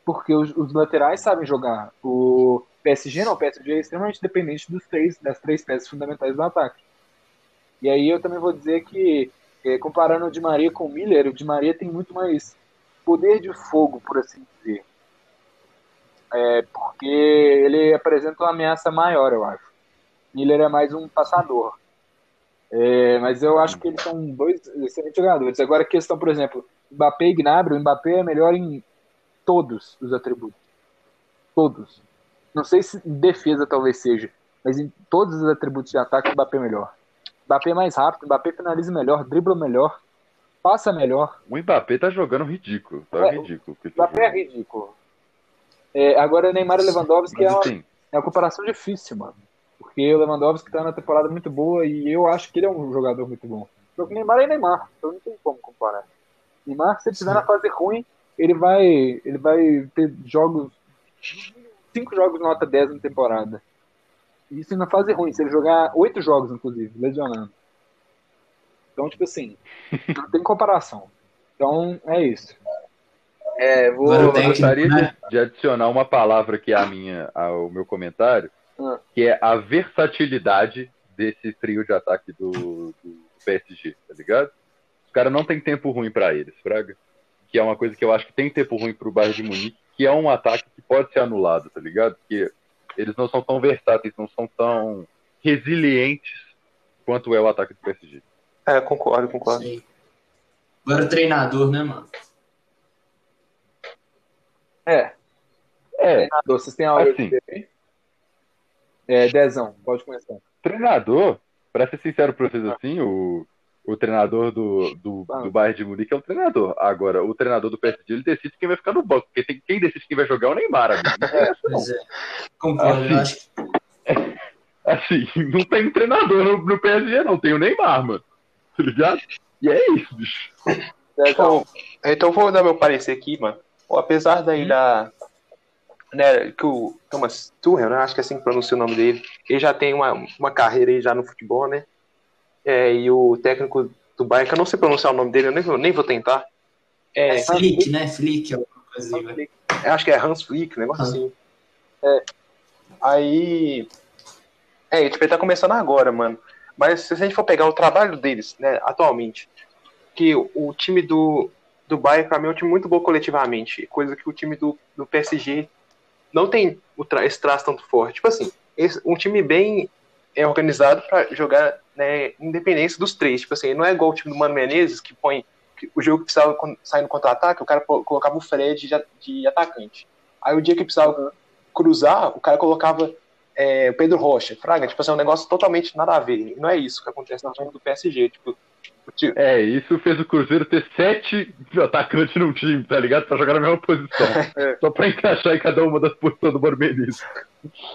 Porque os, os, laterais sabem jogar. O PSG não, o PSG é extremamente dependente dos três, das três peças fundamentais do ataque. E aí eu também vou dizer que, é, comparando o Di Maria com o Miller, o Di Maria tem muito mais poder de fogo, por assim dizer. É, porque ele apresenta uma ameaça maior, eu acho. Miller é mais um passador. É, mas eu acho que eles são dois excelentes jogadores. Agora, a questão, por exemplo, Mbappé e Gnabry, o Mbappé é melhor em todos os atributos. Todos. Não sei se defesa talvez seja, mas em todos os atributos de ataque, o Mbappé é melhor. Mbappé é mais rápido, Mbappé finaliza melhor, dribla melhor, passa melhor. O Mbappé tá jogando ridículo. Tá é, ridículo. O Mbappé é ridículo. É, agora, Neymar e Lewandowski é uma, assim, é uma comparação difícil, mano. Porque o Lewandowski tá na temporada muito boa e eu acho que ele é um jogador muito bom. Só que Neymar é Neymar, então não tem como comparar. Neymar, se ele estiver na fase ruim, ele vai, ele vai ter jogos, cinco jogos nota 10 na temporada. Isso na fase ruim, se ele jogar oito jogos, inclusive, lesionando. Então, tipo assim, não tem comparação. Então, é isso. É, vou, eu gostaria de, de, adicionar uma palavra aqui à minha, ao meu comentário, ah. que é a versatilidade desse trio de ataque do, do PSG, tá ligado? Os caras não tem tempo ruim para eles, Fraga. Que é uma coisa que eu acho que tem tempo ruim pro Bayern de Munique, que é um ataque que pode ser anulado, tá ligado? Porque eles não são tão versáteis, não são tão resilientes quanto é o ataque do PSG. É, concordo, concordo. Sim. Agora o treinador, né, mano? É. É. Treinador, vocês têm a hora assim, de É, Dezão, pode começar. Treinador, pra ser sincero pra vocês assim, o, o treinador do, do, ah. do Bayern de Munique é o treinador. Agora, o treinador do PSG, ele decide quem vai ficar no banco. Porque tem, quem decide quem vai jogar é o Neymar, amigo. Não é não. É. Concordo, assim, eu acho assim, não tem treinador no, no PSG, não. Tem o Neymar, mano. Tá ligado? E é isso, bicho. Então, então vou dar meu parecer aqui, mano. Apesar daí hum. da. Né, que o Thomas Tuchel, né, acho que é assim que pronuncia o nome dele, ele já tem uma, uma carreira aí já no futebol, né? É, e o técnico do Bayern, que eu não sei pronunciar o nome dele, eu nem, vou- nem vou tentar. É, É Flick, né? Flick, aí, vai. eu acho que é Hans Flick, negócio assim. É. Aí. É, tipo, ele tá começando agora, mano. Mas se a gente for pegar o trabalho deles, né, atualmente, que o, time do, do Bayern, pra mim, é um time muito bom coletivamente. Coisa que o time do, do PSG não tem o tra esse traço tanto forte. Tipo assim, esse- um time bem é, organizado pra jogar né, independência dos três. Tipo assim, não é igual o time do Mano Menezes, que põe que o jogo que precisava sair no contra-ataque, o cara colocava o Fred de, de atacante. Aí o dia que precisava cruzar, o cara colocava é, o Pedro Rocha, Fraga, tipo assim, é um negócio totalmente nada a ver. E não é isso que acontece time do PSG. Tipo, o ti- É, isso fez o Cruzeiro ter sete atacantes num time, tá ligado? Pra jogar na mesma posição. É. Só pra encaixar em cada uma das posições do Mano Menezes.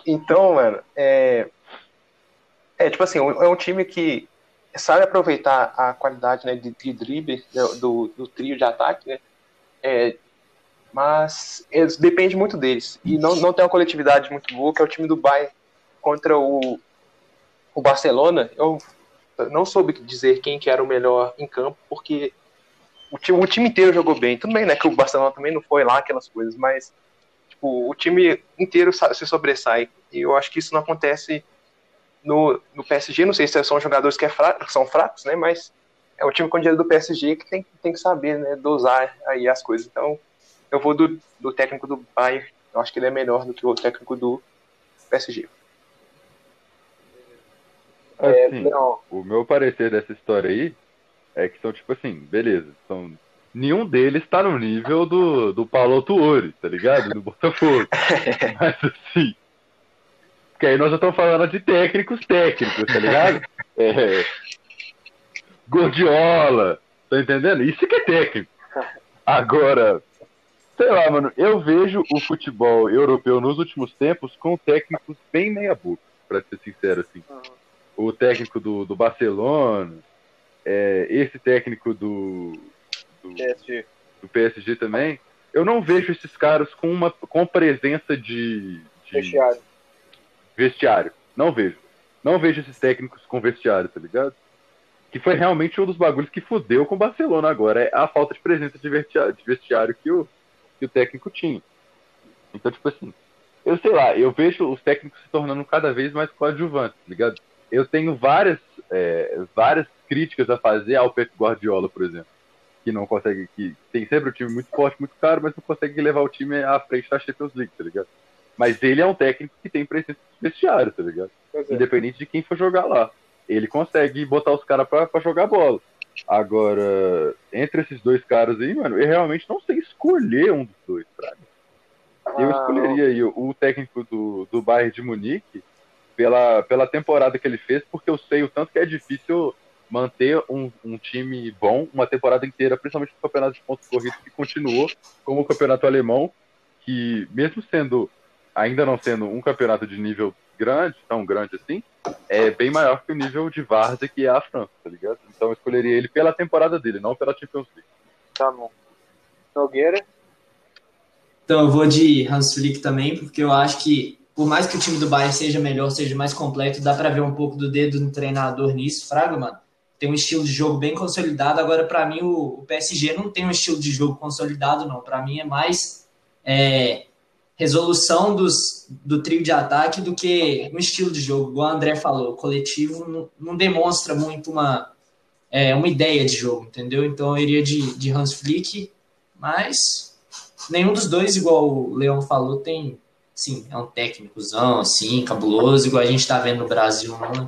Então, mano, é. É, tipo assim, é um time que sabe aproveitar a qualidade né, de, de drible do, do, do trio de ataque, né? É, mas depende muito deles. E não, não tem uma coletividade muito boa, que é o time do Bayern contra o, o Barcelona. Eu não soube dizer quem que era o melhor em campo, porque o time, o time inteiro jogou bem. Tudo bem, né? Que o Barcelona também não foi lá, aquelas coisas, mas tipo, o time inteiro se sobressai. E eu acho que isso não acontece no, no PSG. Não sei se são jogadores que, é são fracos, né? Mas é o time com dinheiro do PSG que tem, tem que saber né, dosar aí as coisas. Então, eu vou do, do técnico do Bayern. Eu acho que ele é melhor do que o técnico do PSG. É, Assim, não, o meu parecer dessa história aí é que são tipo assim, beleza, são nenhum deles tá no nível do, do Paulo Tuori, tá ligado? Do Botafogo. Mas assim, porque aí nós já estamos falando de técnicos técnicos, tá ligado? É, Gordiola, tá entendendo? Isso que é técnico. Agora, sei lá, mano, eu vejo o futebol europeu nos últimos tempos com técnicos bem meia boca, pra ser sincero assim o técnico do, do Barcelona, é, esse técnico do, do, PSG. do PSG também, eu não vejo esses caras com uma com presença de, de Vestiário. Vestiário. Não vejo. Não vejo esses técnicos com vestiário, tá ligado? Que foi realmente um dos bagulhos que fudeu com o Barcelona agora. É a falta de presença de vestiário, de vestiário que, o, que o técnico tinha. Então, tipo assim, eu sei lá, eu vejo os técnicos se tornando cada vez mais coadjuvantes, tá ligado? Eu tenho várias, é, várias críticas a fazer ao Pep Guardiola, por exemplo. Que não consegue, que tem sempre um time muito forte, muito caro, mas não consegue levar o time à frente da Champions League, tá ligado? Mas ele é um técnico que tem presença de vestiário, tá ligado? É. Independente de quem for jogar lá. Ele consegue botar os caras pra, pra jogar bola. Agora, entre esses dois caras aí, mano, eu realmente não sei escolher um dos dois, Fraga. Eu Ah, escolheria aí o, o técnico do, do Bayern de Munique pela, pela temporada que ele fez, porque eu sei o tanto que é difícil manter um, um time bom uma temporada inteira, principalmente no campeonato de pontos corridos que continuou como o campeonato alemão, que mesmo sendo ainda não sendo um campeonato de nível grande, tão grande assim, é bem maior que o nível de Várzea que é a França, tá ligado? Então eu escolheria ele pela temporada dele, não pela Champions League. Tá bom. Nogueira? Então eu vou de Hans Flick também, porque eu acho que, por mais que o time do Bayern seja melhor, seja mais completo, dá pra ver um pouco do dedo do treinador nisso. Fraga, mano, tem um estilo de jogo bem consolidado. Agora, pra mim, o, PSG não tem um estilo de jogo consolidado, não. Pra mim é mais é, resolução dos, do trio de ataque do que um estilo de jogo. Igual o André falou, coletivo não, não demonstra muito uma, é, uma ideia de jogo, entendeu? Então eu iria de, de Hans Flick, mas nenhum dos dois, igual o Leão falou, tem. Sim, é um técnicozão, assim, cabuloso, igual a gente tá vendo no Brasil, não,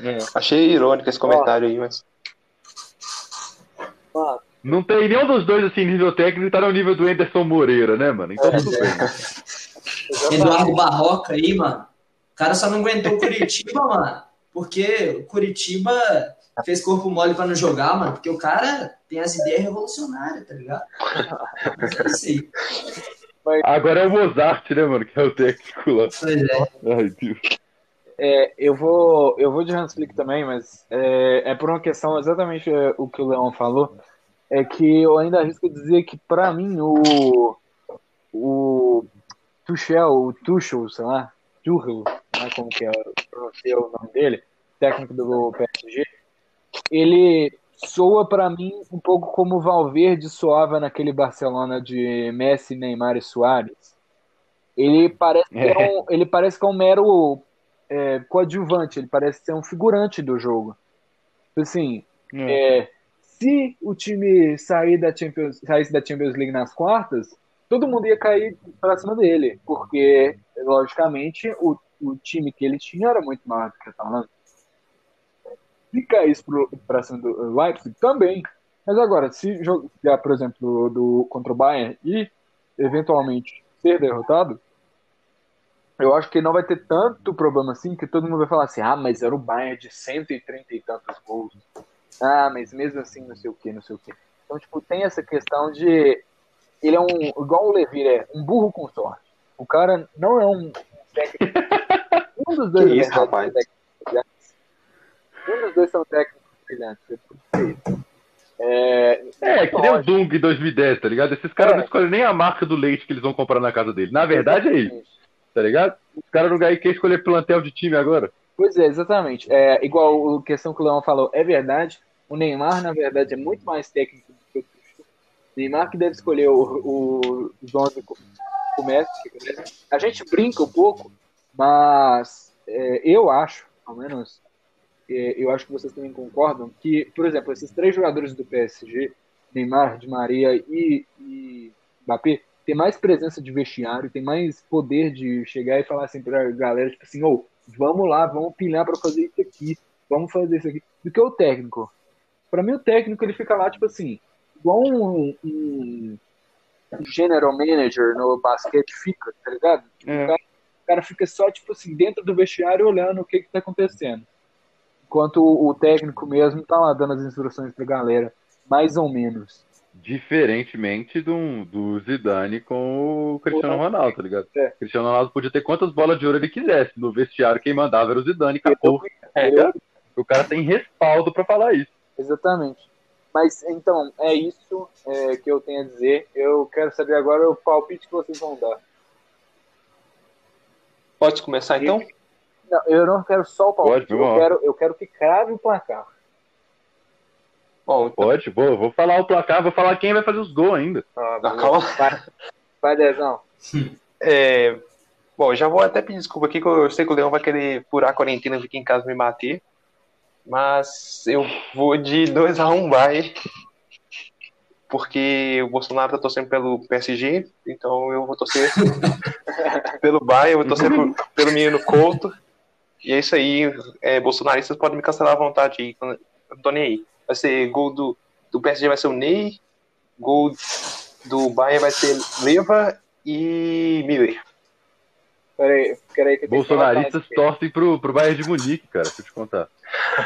né? Achei irônico esse comentário aí, mas. Não tem nenhum dos dois assim nível técnico tá no nível do Anderson Moreira, né, mano? Então tudo bem. Eduardo Barroca aí, mano. O cara só não aguentou o Curitiba, mano. Porque o Curitiba fez corpo mole pra não jogar, mano. Porque o cara tem as ideias revolucionárias, tá ligado? Mas é isso aí. Agora é o Mozart, né, mano? Que é o técnico lá. Pois é. Ai, Deus. É, eu vou, eu vou de Hans Flick também, mas é, é por uma questão exatamente é, o que o Leão falou, é que eu ainda arrisco dizer que pra mim o o Tuchel, o Tuchel, sei lá, Tuchel, é como que é pronuncia o nome dele, técnico do PSG, ele soa para mim um pouco como o Valverde soava naquele Barcelona de Messi, Neymar e Soares. Ele parece que é um, ele parece que é um mero é, coadjuvante, ele parece ser um figurante do jogo. Assim, é. Se o time sair da Champions, saísse da Champions League nas quartas, todo mundo ia cair para cima dele, porque, logicamente, o, o time que ele tinha era muito maior do que o Atalanta. Se caísse para cima do Leipzig, também. Mas agora, se jogar, por exemplo, do, contra o Bayern e eventualmente ser derrotado, eu acho que não vai ter tanto problema assim que todo mundo vai falar assim: ah, mas era o Bayern de 130 e tantos gols. Ah, mas mesmo assim, não sei o que, não sei o que. Então, tipo, tem essa questão de. Ele é um. Igual o Levir é um burro com sorte. O cara não é um técnico. Um dos dois que isso, rapaz. Um dos dois são técnicos brilhantes. É, é que nem o Dung em 2010, tá ligado? Esses caras é. não escolhem nem a marca do leite que eles vão comprar na casa dele. Na verdade é isso, tá ligado? Os caras não querem escolher plantel de time agora. Pois é, exatamente. É, igual a questão que o Leão falou, é verdade. O Neymar, na verdade, é muito mais técnico do que o Cristo. Neymar que deve escolher o, o, os 11 do Messi. A gente brinca um pouco, mas é, eu acho, ao menos é, eu acho que vocês também concordam, que, por exemplo, esses três jogadores do PSG, Neymar, Di Maria e, e Mbappé, tem mais presença de vestiário, tem mais poder de chegar e falar assim pra galera, tipo assim, ô, oh, vamos lá, vamos pilhar para fazer isso aqui, vamos fazer isso aqui, do que o técnico. Para mim, o técnico, ele fica lá, tipo assim, igual um, um, um general manager no basquete fica, tá ligado? É. O, cara, o cara fica só, tipo assim, dentro do vestiário olhando o que que tá acontecendo enquanto o técnico mesmo tá lá dando as instruções pra galera, mais ou menos. Diferentemente do, do Zidane com o Cristiano Ronaldo, tá ligado? É. O Cristiano Ronaldo podia ter quantas bolas de ouro ele quisesse. No vestiário, quem mandava era o Zidane, acabou. É, o cara tem respaldo para falar isso. Exatamente. Mas então, é isso é, que eu tenho a dizer. Eu quero saber agora o palpite que vocês vão dar. Pode começar então? Não, eu não quero só o palpite, Pode, eu, quero, eu quero que crave o placar. Bom, então... Pode, boa, vou falar o placar, vou falar quem vai fazer os gols ainda. Ah, calma. Vai, vai Dezão. É, bom, já vou até pedir desculpa aqui, que eu sei que o Leão vai querer furar a quarentena, ficar em casa me bater. Mas eu vou de 2x1 um vai. Porque o Bolsonaro tá torcendo pelo PSG, então eu vou torcer pelo Bayern, eu vou torcer por, pelo menino Couto. E é isso aí. É, bolsonaristas podem me cancelar à vontade aí. Eu não tô nem aí. Vai ser gol do, do PSG vai ser o Ney. Gol do Bayern vai ser Leva e Miller. Peraí, peraí. Que Bolsonaristas torcem pro, pro Bayern de Munique, cara, deixa eu te contar.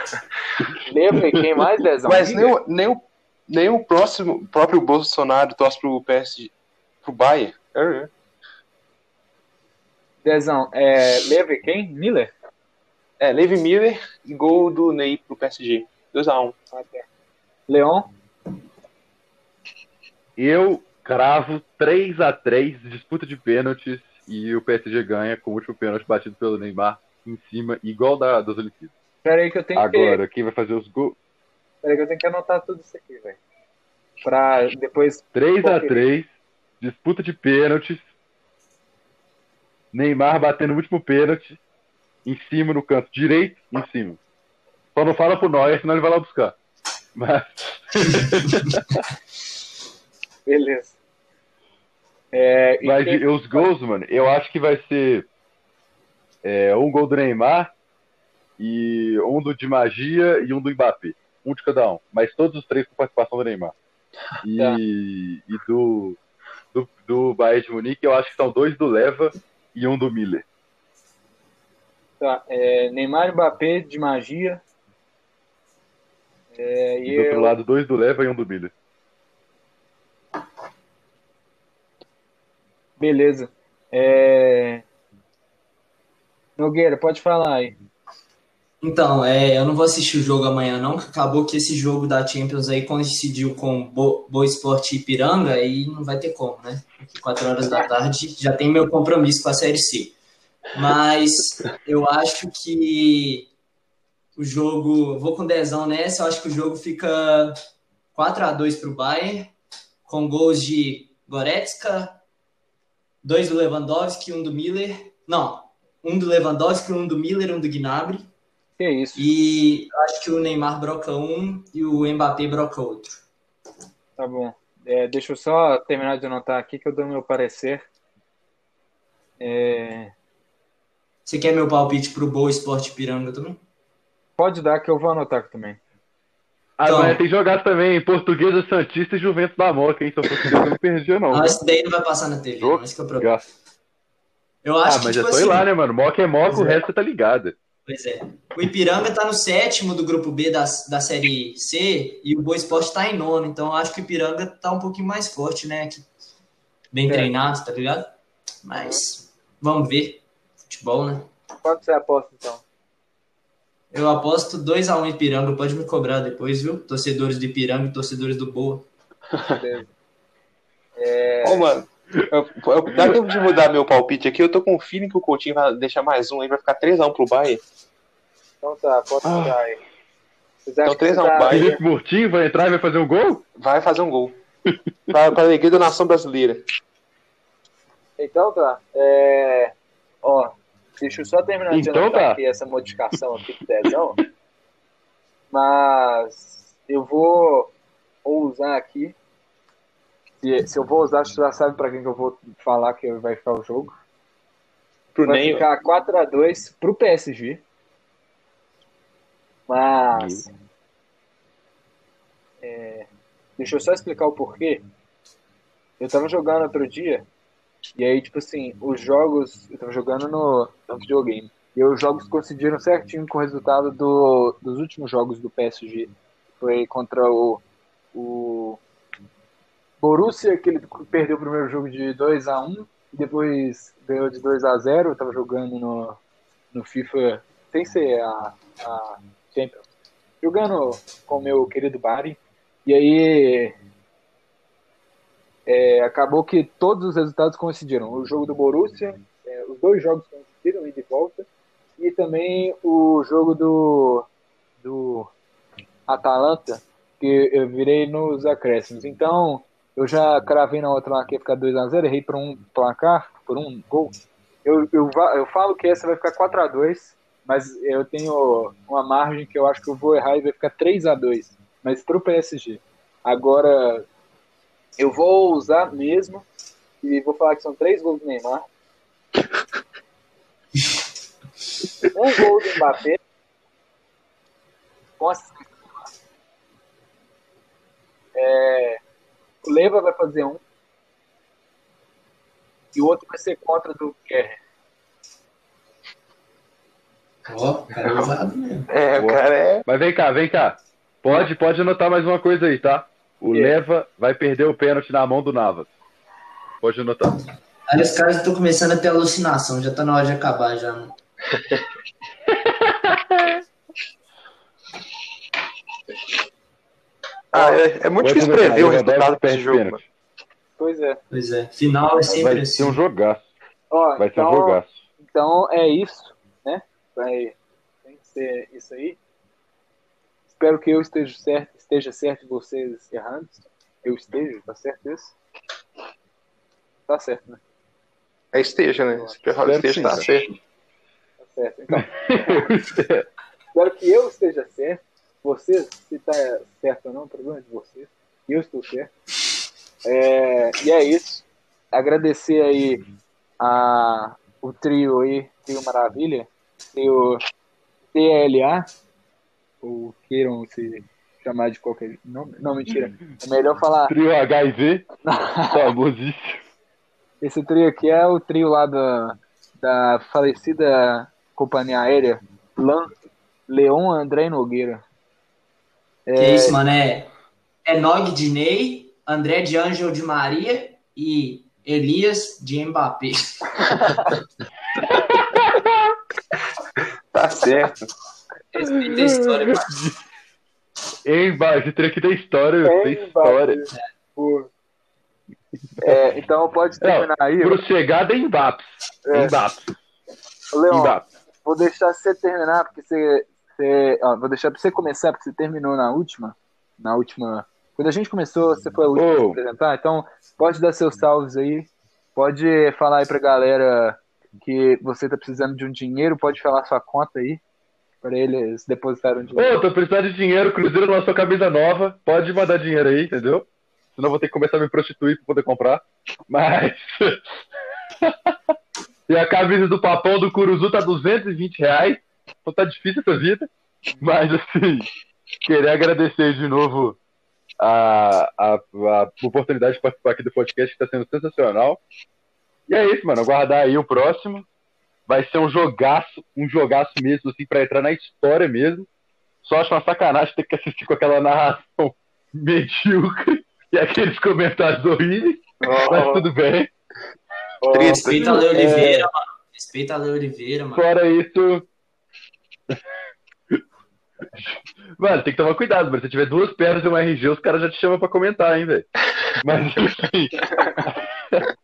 Leva e quem mais, Dezão? Mas nem o, nem, o, nem o próximo, próprio Bolsonaro torce pro PSG, pro Bayern. É. Dezão, é, Leva e quem? Miller? É, Levi Miller e gol do Ney pro PSG. 2x1. Leon? Eu cravo 3x3, disputa de pênaltis, e o PSG ganha com o último pênalti batido pelo Neymar em cima, igual da, das Olimpíadas. Pera aí que eu tenho Agora, que... quem vai fazer os gols? Pera aí que eu tenho que anotar tudo isso aqui, velho. Pra depois... 3x3, disputa de pênaltis, Neymar batendo o último pênalti, em cima no canto direito, em cima. Só não fala pro Neuer, senão ele vai lá buscar. Mas... Beleza. É, Mas tem... os gols, mano, eu acho que vai ser é, um gol do Neymar e um do de magia e um do Mbappé. Um de cada um. Mas todos os três com participação do Neymar. E, tá. e do, do, do Bayern de Munique, eu acho que são dois do Leva e um do Miller. Tá, é, Neymar Mbappé de magia. É, e, do eu... outro lado, dois do Leva e um do Miller. Beleza. É... Nogueira, pode falar aí. Então, é, eu não vou assistir o jogo amanhã, não. Acabou que esse jogo da Champions aí coincidiu com Bo Boa Esporte Ipiranga e não vai ter como, né? Aqui, 4 horas da tarde já tem meu compromisso com a Série C. Mas eu acho que o jogo. Vou com dezão nessa, eu acho que o jogo fica 4 a 2 para o Bayern, com gols de Goretzka, dois do Lewandowski, um do Miller. Não, um do Lewandowski, um do Miller, um do Gnabry. Que isso. E acho que o Neymar broca um e o Mbappé broca outro. Tá bom. É, deixa eu só terminar de anotar aqui que eu dou meu parecer. É, Você quer meu palpite pro Boa Esporte Piranga também? Pode dar que eu vou anotar aqui também. Ah, Então. tem jogado também Portuguesa Santista e Juventus da Moca, hein? Se eu fosse eu não perdia, não. Ah, esse daí não vai passar na TV, Jogo? não, esse que é o problema. Jogaço. Eu Ah, acho que, mas tipo é só ir assim, lá, né, mano? Moca é Moca, o é. resto você tá ligado. Pois é. O Ipiranga tá no sétimo do grupo B da, da Série C e o Boa Esporte tá em nono. Então eu acho que o Ipiranga tá um pouquinho mais forte, né? Bem É. treinado, tá ligado? Mas vamos ver. Futebol, né? Quanto você aposta então? Eu aposto 2x1 Ipiranga. Pode me cobrar depois, viu? Torcedores do Ipiranga e torcedores do Boa. Beleza. Ô, mano, eu, eu- dá tempo de mudar meu palpite aqui. Eu tô com o feeling que o Coutinho vai deixar mais um aí, vai ficar 3x1 pro Bayern. Então tá, pode Ah. mudar aí. Vocês Então, acham que três a um, tá- Bayern. Felipe Murtinho vai entrar e vai fazer um gol? Vai fazer um gol. pra, pra alegria da nação brasileira. Então tá. É... Ó, deixa eu só terminar de Então anotar tá. aqui essa modificação aqui do dezão. Mas eu vou usar aqui. Se, se eu vou usar, você já sabe pra quem que eu vou falar que vai ficar o jogo. Pro Vai Ney, ficar 4x2 pro PSG. Mas. é, deixa eu só explicar o porquê. Eu tava jogando outro dia. E aí, tipo assim, os jogos. Eu tava jogando no, no videogame. E os jogos coincidiram certinho com o resultado do, dos últimos jogos do PSG. Foi contra o. O Borussia, que ele perdeu o primeiro jogo de 2 a 1 e depois ganhou de 2 a 0 Eu tava jogando no, no FIFA, sem ser a, a Champions. Jogando com o meu querido Bari. E aí. É, acabou que todos os resultados coincidiram. O jogo do Borussia, é, os dois jogos coincidiram, e volta. E também o jogo do, do Atalanta, que eu virei nos acréscimos. Então, eu já cravei na outra lá que ia ficar 2x0, errei por um placar, por um gol. Eu, eu, eu falo que essa vai ficar 4x2, mas eu tenho uma margem que eu acho que eu vou errar e vai ficar 3x2, mas pro PSG. Agora, eu vou usar mesmo e vou falar que são três gols do Neymar. um gol do Mbappé. Com. É, o Leva vai fazer um. E o outro vai ser contra do Kerr. Ó, cara, é ousado mesmo. É, o cara é. Mas vem cá, vem cá. Pode, pode anotar mais uma coisa aí, tá? O É. Leva vai perder o pênalti na mão do Navas. Pode anotar. Aí os caras estão começando a ter alucinação, já tá na hora de acabar já. mano. Ah, é, é muito difícil prever o resultado perde desse jogo, pênalti. Pois é. Pois é, final é sempre Vai ser um assim. jogaço. Ó, Vai ser um então, jogaço. então é isso, né? Vai tem que ser isso aí. Espero que eu esteja certo, esteja certo e vocês errando. Eu esteja, tá certo isso? Tá certo, né? É esteja, né? Se Espero esteja, sim, tá certo. Tá certo. Então, espero que eu esteja certo. Vocês, se tá certo ou não, o problema é de vocês. Eu estou certo. É, e é isso. Agradecer aí a, o trio aí, trio Maravilha, trio TLA, ou queiram se chamar de qualquer nome. Não, mentira. É melhor falar. Trio HIV, famosíssimo. Esse trio aqui é o trio lá da, da falecida companhia aérea Lan, Leon André Nogueira. Que é isso, mano? É, é Nog de Ney, André de Ângelo de Maria e Elias de Mbappé. Tá certo. Respeita a história, esse trio aqui tem história, É, tem história. Pô. É, então pode terminar aí. Pro chegada é Mbappé. É. Mbappé. Leon, Mbappé. vou deixar você terminar, porque você Você, ó, vou deixar pra você começar, porque você terminou na última. Na última. Quando a gente começou, você foi a última a se Oh. apresentar. Então, pode dar seus salves aí. Pode falar aí pra galera que você tá precisando de um dinheiro. Pode falar sua conta aí. Pra eles depositarem um dinheiro. Ô, tô precisando de dinheiro, Cruzeiro lançou camisa nova, pode mandar dinheiro aí, entendeu? Senão vou ter que começar a me prostituir pra poder comprar. Mas. e a camisa do Papão do Curuzu tá 220 reais. Então tá difícil essa vida. Mas assim, querer agradecer de novo a, a, a oportunidade de participar aqui do podcast, que tá sendo sensacional. E é isso, mano. Aguardar aí o próximo. Vai ser um jogaço, um jogaço mesmo, assim, pra entrar na história mesmo. Só acho uma sacanagem ter que assistir com aquela narração medíocre e aqueles comentários horríveis, mas tudo bem. Triste. Respeita a Leo Oliveira, mano. Respeita a Leo Oliveira, mano. Fora isso. Mano, tem que tomar cuidado, mano. Se tiver duas pernas e um RG, os caras já te chamam pra comentar, hein, velho. Mas enfim.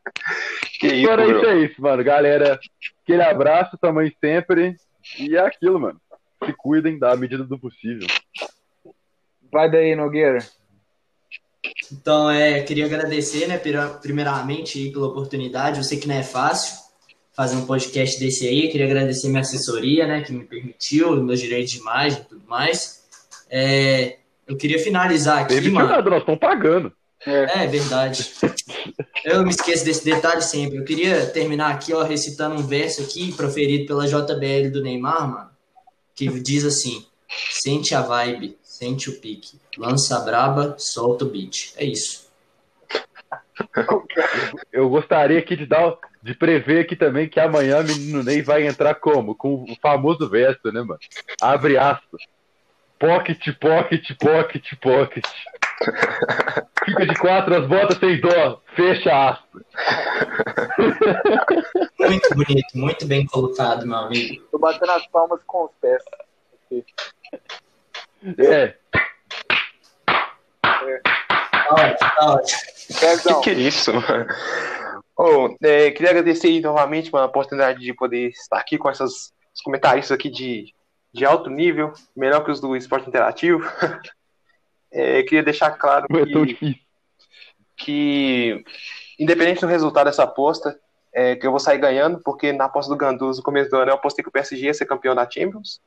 Que isso, isso é isso, mano. Galera, aquele abraço, tamanho sempre. E é aquilo, mano. Se cuidem da medida do possível. Vai daí, Nogueira. Então, é, queria agradecer, né, primeiramente pela oportunidade. Eu sei que não é fácil fazer um podcast desse aí. Queria agradecer minha assessoria, né, que me permitiu, meus direitos de imagem e tudo mais. É, eu queria finalizar aqui, Teve mano. nada, nós estamos pagando. É verdade. Eu me esqueço desse detalhe sempre. Eu queria terminar aqui, ó, recitando um verso aqui, proferido pela JBL do Neymar, mano, que diz assim: sente a vibe, sente o pique, lança a braba, solta o beat. É isso. Eu gostaria aqui de dar, de prever aqui também que amanhã menino Ney vai entrar como? Com o famoso verso, né, mano? Abre aspas. Pocket, pocket, pocket, pocket. Fica de quatro, as botas sem dó. Fecha aspas. Muito bonito, muito bem colocado, meu amigo. Tô batendo as palmas com os pés. É, Tá ótimo, tá ótimo. Que que é isso, mano? Ô, é, queria agradecer aí novamente mano, a oportunidade de poder estar aqui com essas, esses comentaristas aqui de, de alto nível, melhor que os do esporte interativo. É, queria deixar claro é tão que, que, independente do resultado dessa aposta, é, que eu vou sair ganhando, porque na aposta do Ganduz, no começo do ano, eu apostei que o PSG ia ser campeão da Champions,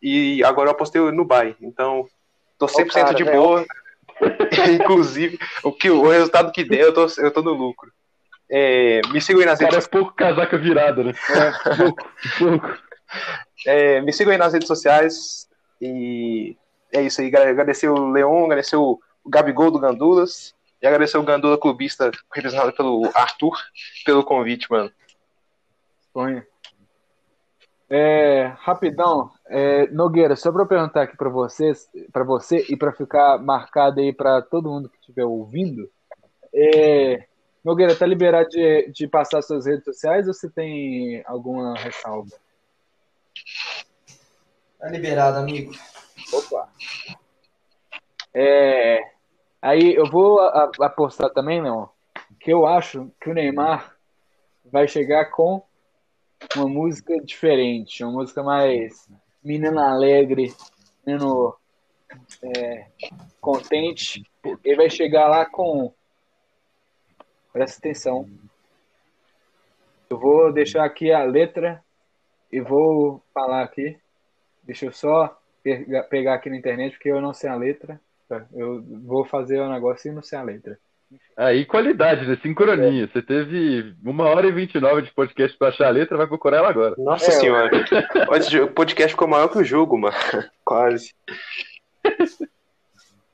e agora eu apostei no Bay. Então, tô 100% cara, de é, boa. Inclusive, o, que, o resultado que der, eu tô, eu tô no lucro. É, me sigam aí nas redes Parece pouco casaca virada, né? Pouco, pouco. É, me sigam aí nas redes sociais. E é isso aí. galera. Agradecer o Leon, agradecer o Gabigol do Gandulas. E agradecer o Gandula Clubista, representado pelo Arthur, pelo convite, mano. Sonho. É, rapidão, é, Nogueira, só para eu perguntar aqui para vocês, para você e para ficar marcado aí para todo mundo que estiver ouvindo, é, Nogueira, tá liberado de, de passar suas redes sociais ou você tem alguma ressalva? Tá liberado, amigo. Opa. É, aí eu vou apostar também, não, que eu acho que o Neymar vai chegar com uma música diferente, uma música mais menina alegre, menino é, contente. Ele vai chegar lá com. Presta atenção. Eu vou deixar aqui a letra e vou falar aqui. Deixa eu só pegar, aqui na internet, porque eu não sei a letra. Tá, Eu vou fazer o negócio e não sei a letra. Aí, qualidade, né? Sincronia. Você teve uma hora e 29 de podcast pra achar a letra, vai procurar ela agora. Nossa É, senhora. O podcast ficou maior que o jogo, mano. Quase.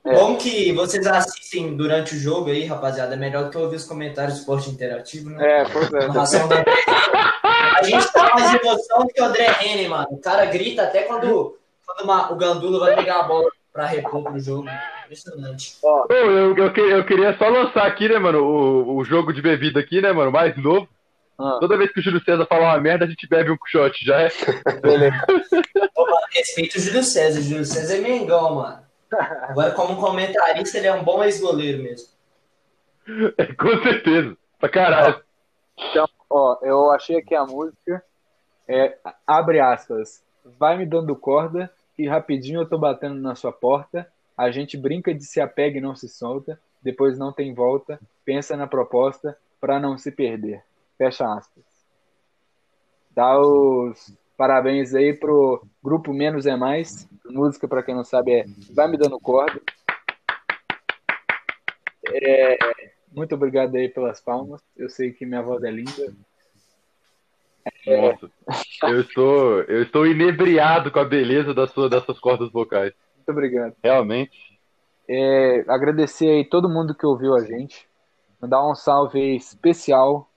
É. Bom que vocês assistem durante o jogo aí, rapaziada. É melhor do que ouvir os comentários do esporte interativo, né? É, pois é. Da A gente tá mais emoção do que o André Henning, mano. O cara grita até quando, quando uma- o Gandula vai pegar a bola pra repor pro jogo. Impressionante. Ó, eu, eu, eu queria só lançar aqui, né, mano, o, o jogo de bebida aqui, né, mano, mais novo. ah, Toda vez que o Júlio César fala uma merda, a gente bebe um shot, já é? Ô, mano, respeito o Júlio César. O Júlio César é Mengão, mano. Agora, como comentarista, ele é um bom ex-goleiro mesmo. Com certeza. Pra caralho. ó, eu achei aqui a música. É, abre aspas. Vai me dando corda que rapidinho eu tô batendo na sua porta. A gente brinca de se apega e não se solta. Depois não tem volta. Pensa na proposta para não se perder. Fecha aspas. Dá os parabéns aí pro grupo Menos é Mais. Música, para quem não sabe, é Vai Me Dando Corda. É, muito obrigado aí pelas palmas. Eu sei que minha voz é linda. É... Nossa, eu estou, eu estou inebriado com a beleza das suas, dessas cordas vocais. Muito obrigado. Realmente. É, agradecer aí todo mundo que ouviu a gente. Mandar um salve especial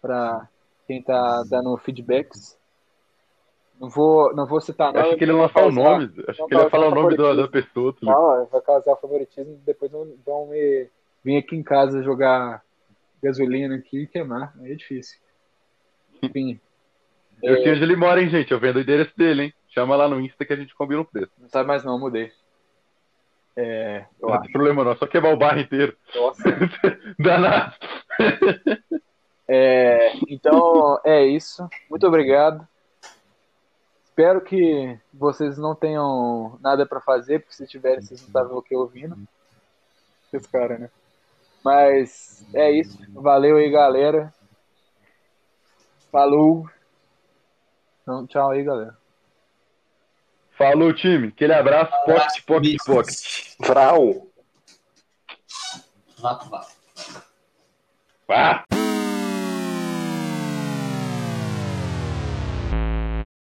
para quem está dando feedbacks. Não vou, não vou citar nome. Acho que ele não vai falar o nome. Acho que ele vai falar o nome da, da pessoa. Não, vai causar favoritismo. Depois vão me vir aqui em casa jogar gasolina aqui e queimar. Aí é difícil. Enfim. Eu é... sei onde ele mora, hein, gente. Eu vendo o endereço dele, hein. Chama lá no Insta que a gente combina o preço. Não sabe mais não, mudei. É, não tem problema não, é só quebrar o bairro inteiro. Nossa. Danado. É, então, é isso. Muito obrigado. Espero que vocês não tenham nada para fazer, porque se tiverem, vocês não estavam o que ouvindo. Esse cara, né? Mas é isso. Valeu aí, galera. Falou. Então, tchau aí, galera. Falou, time. Aquele abraço. Pocket, pocket, pocket. Vrau. Vato, vato. Vá.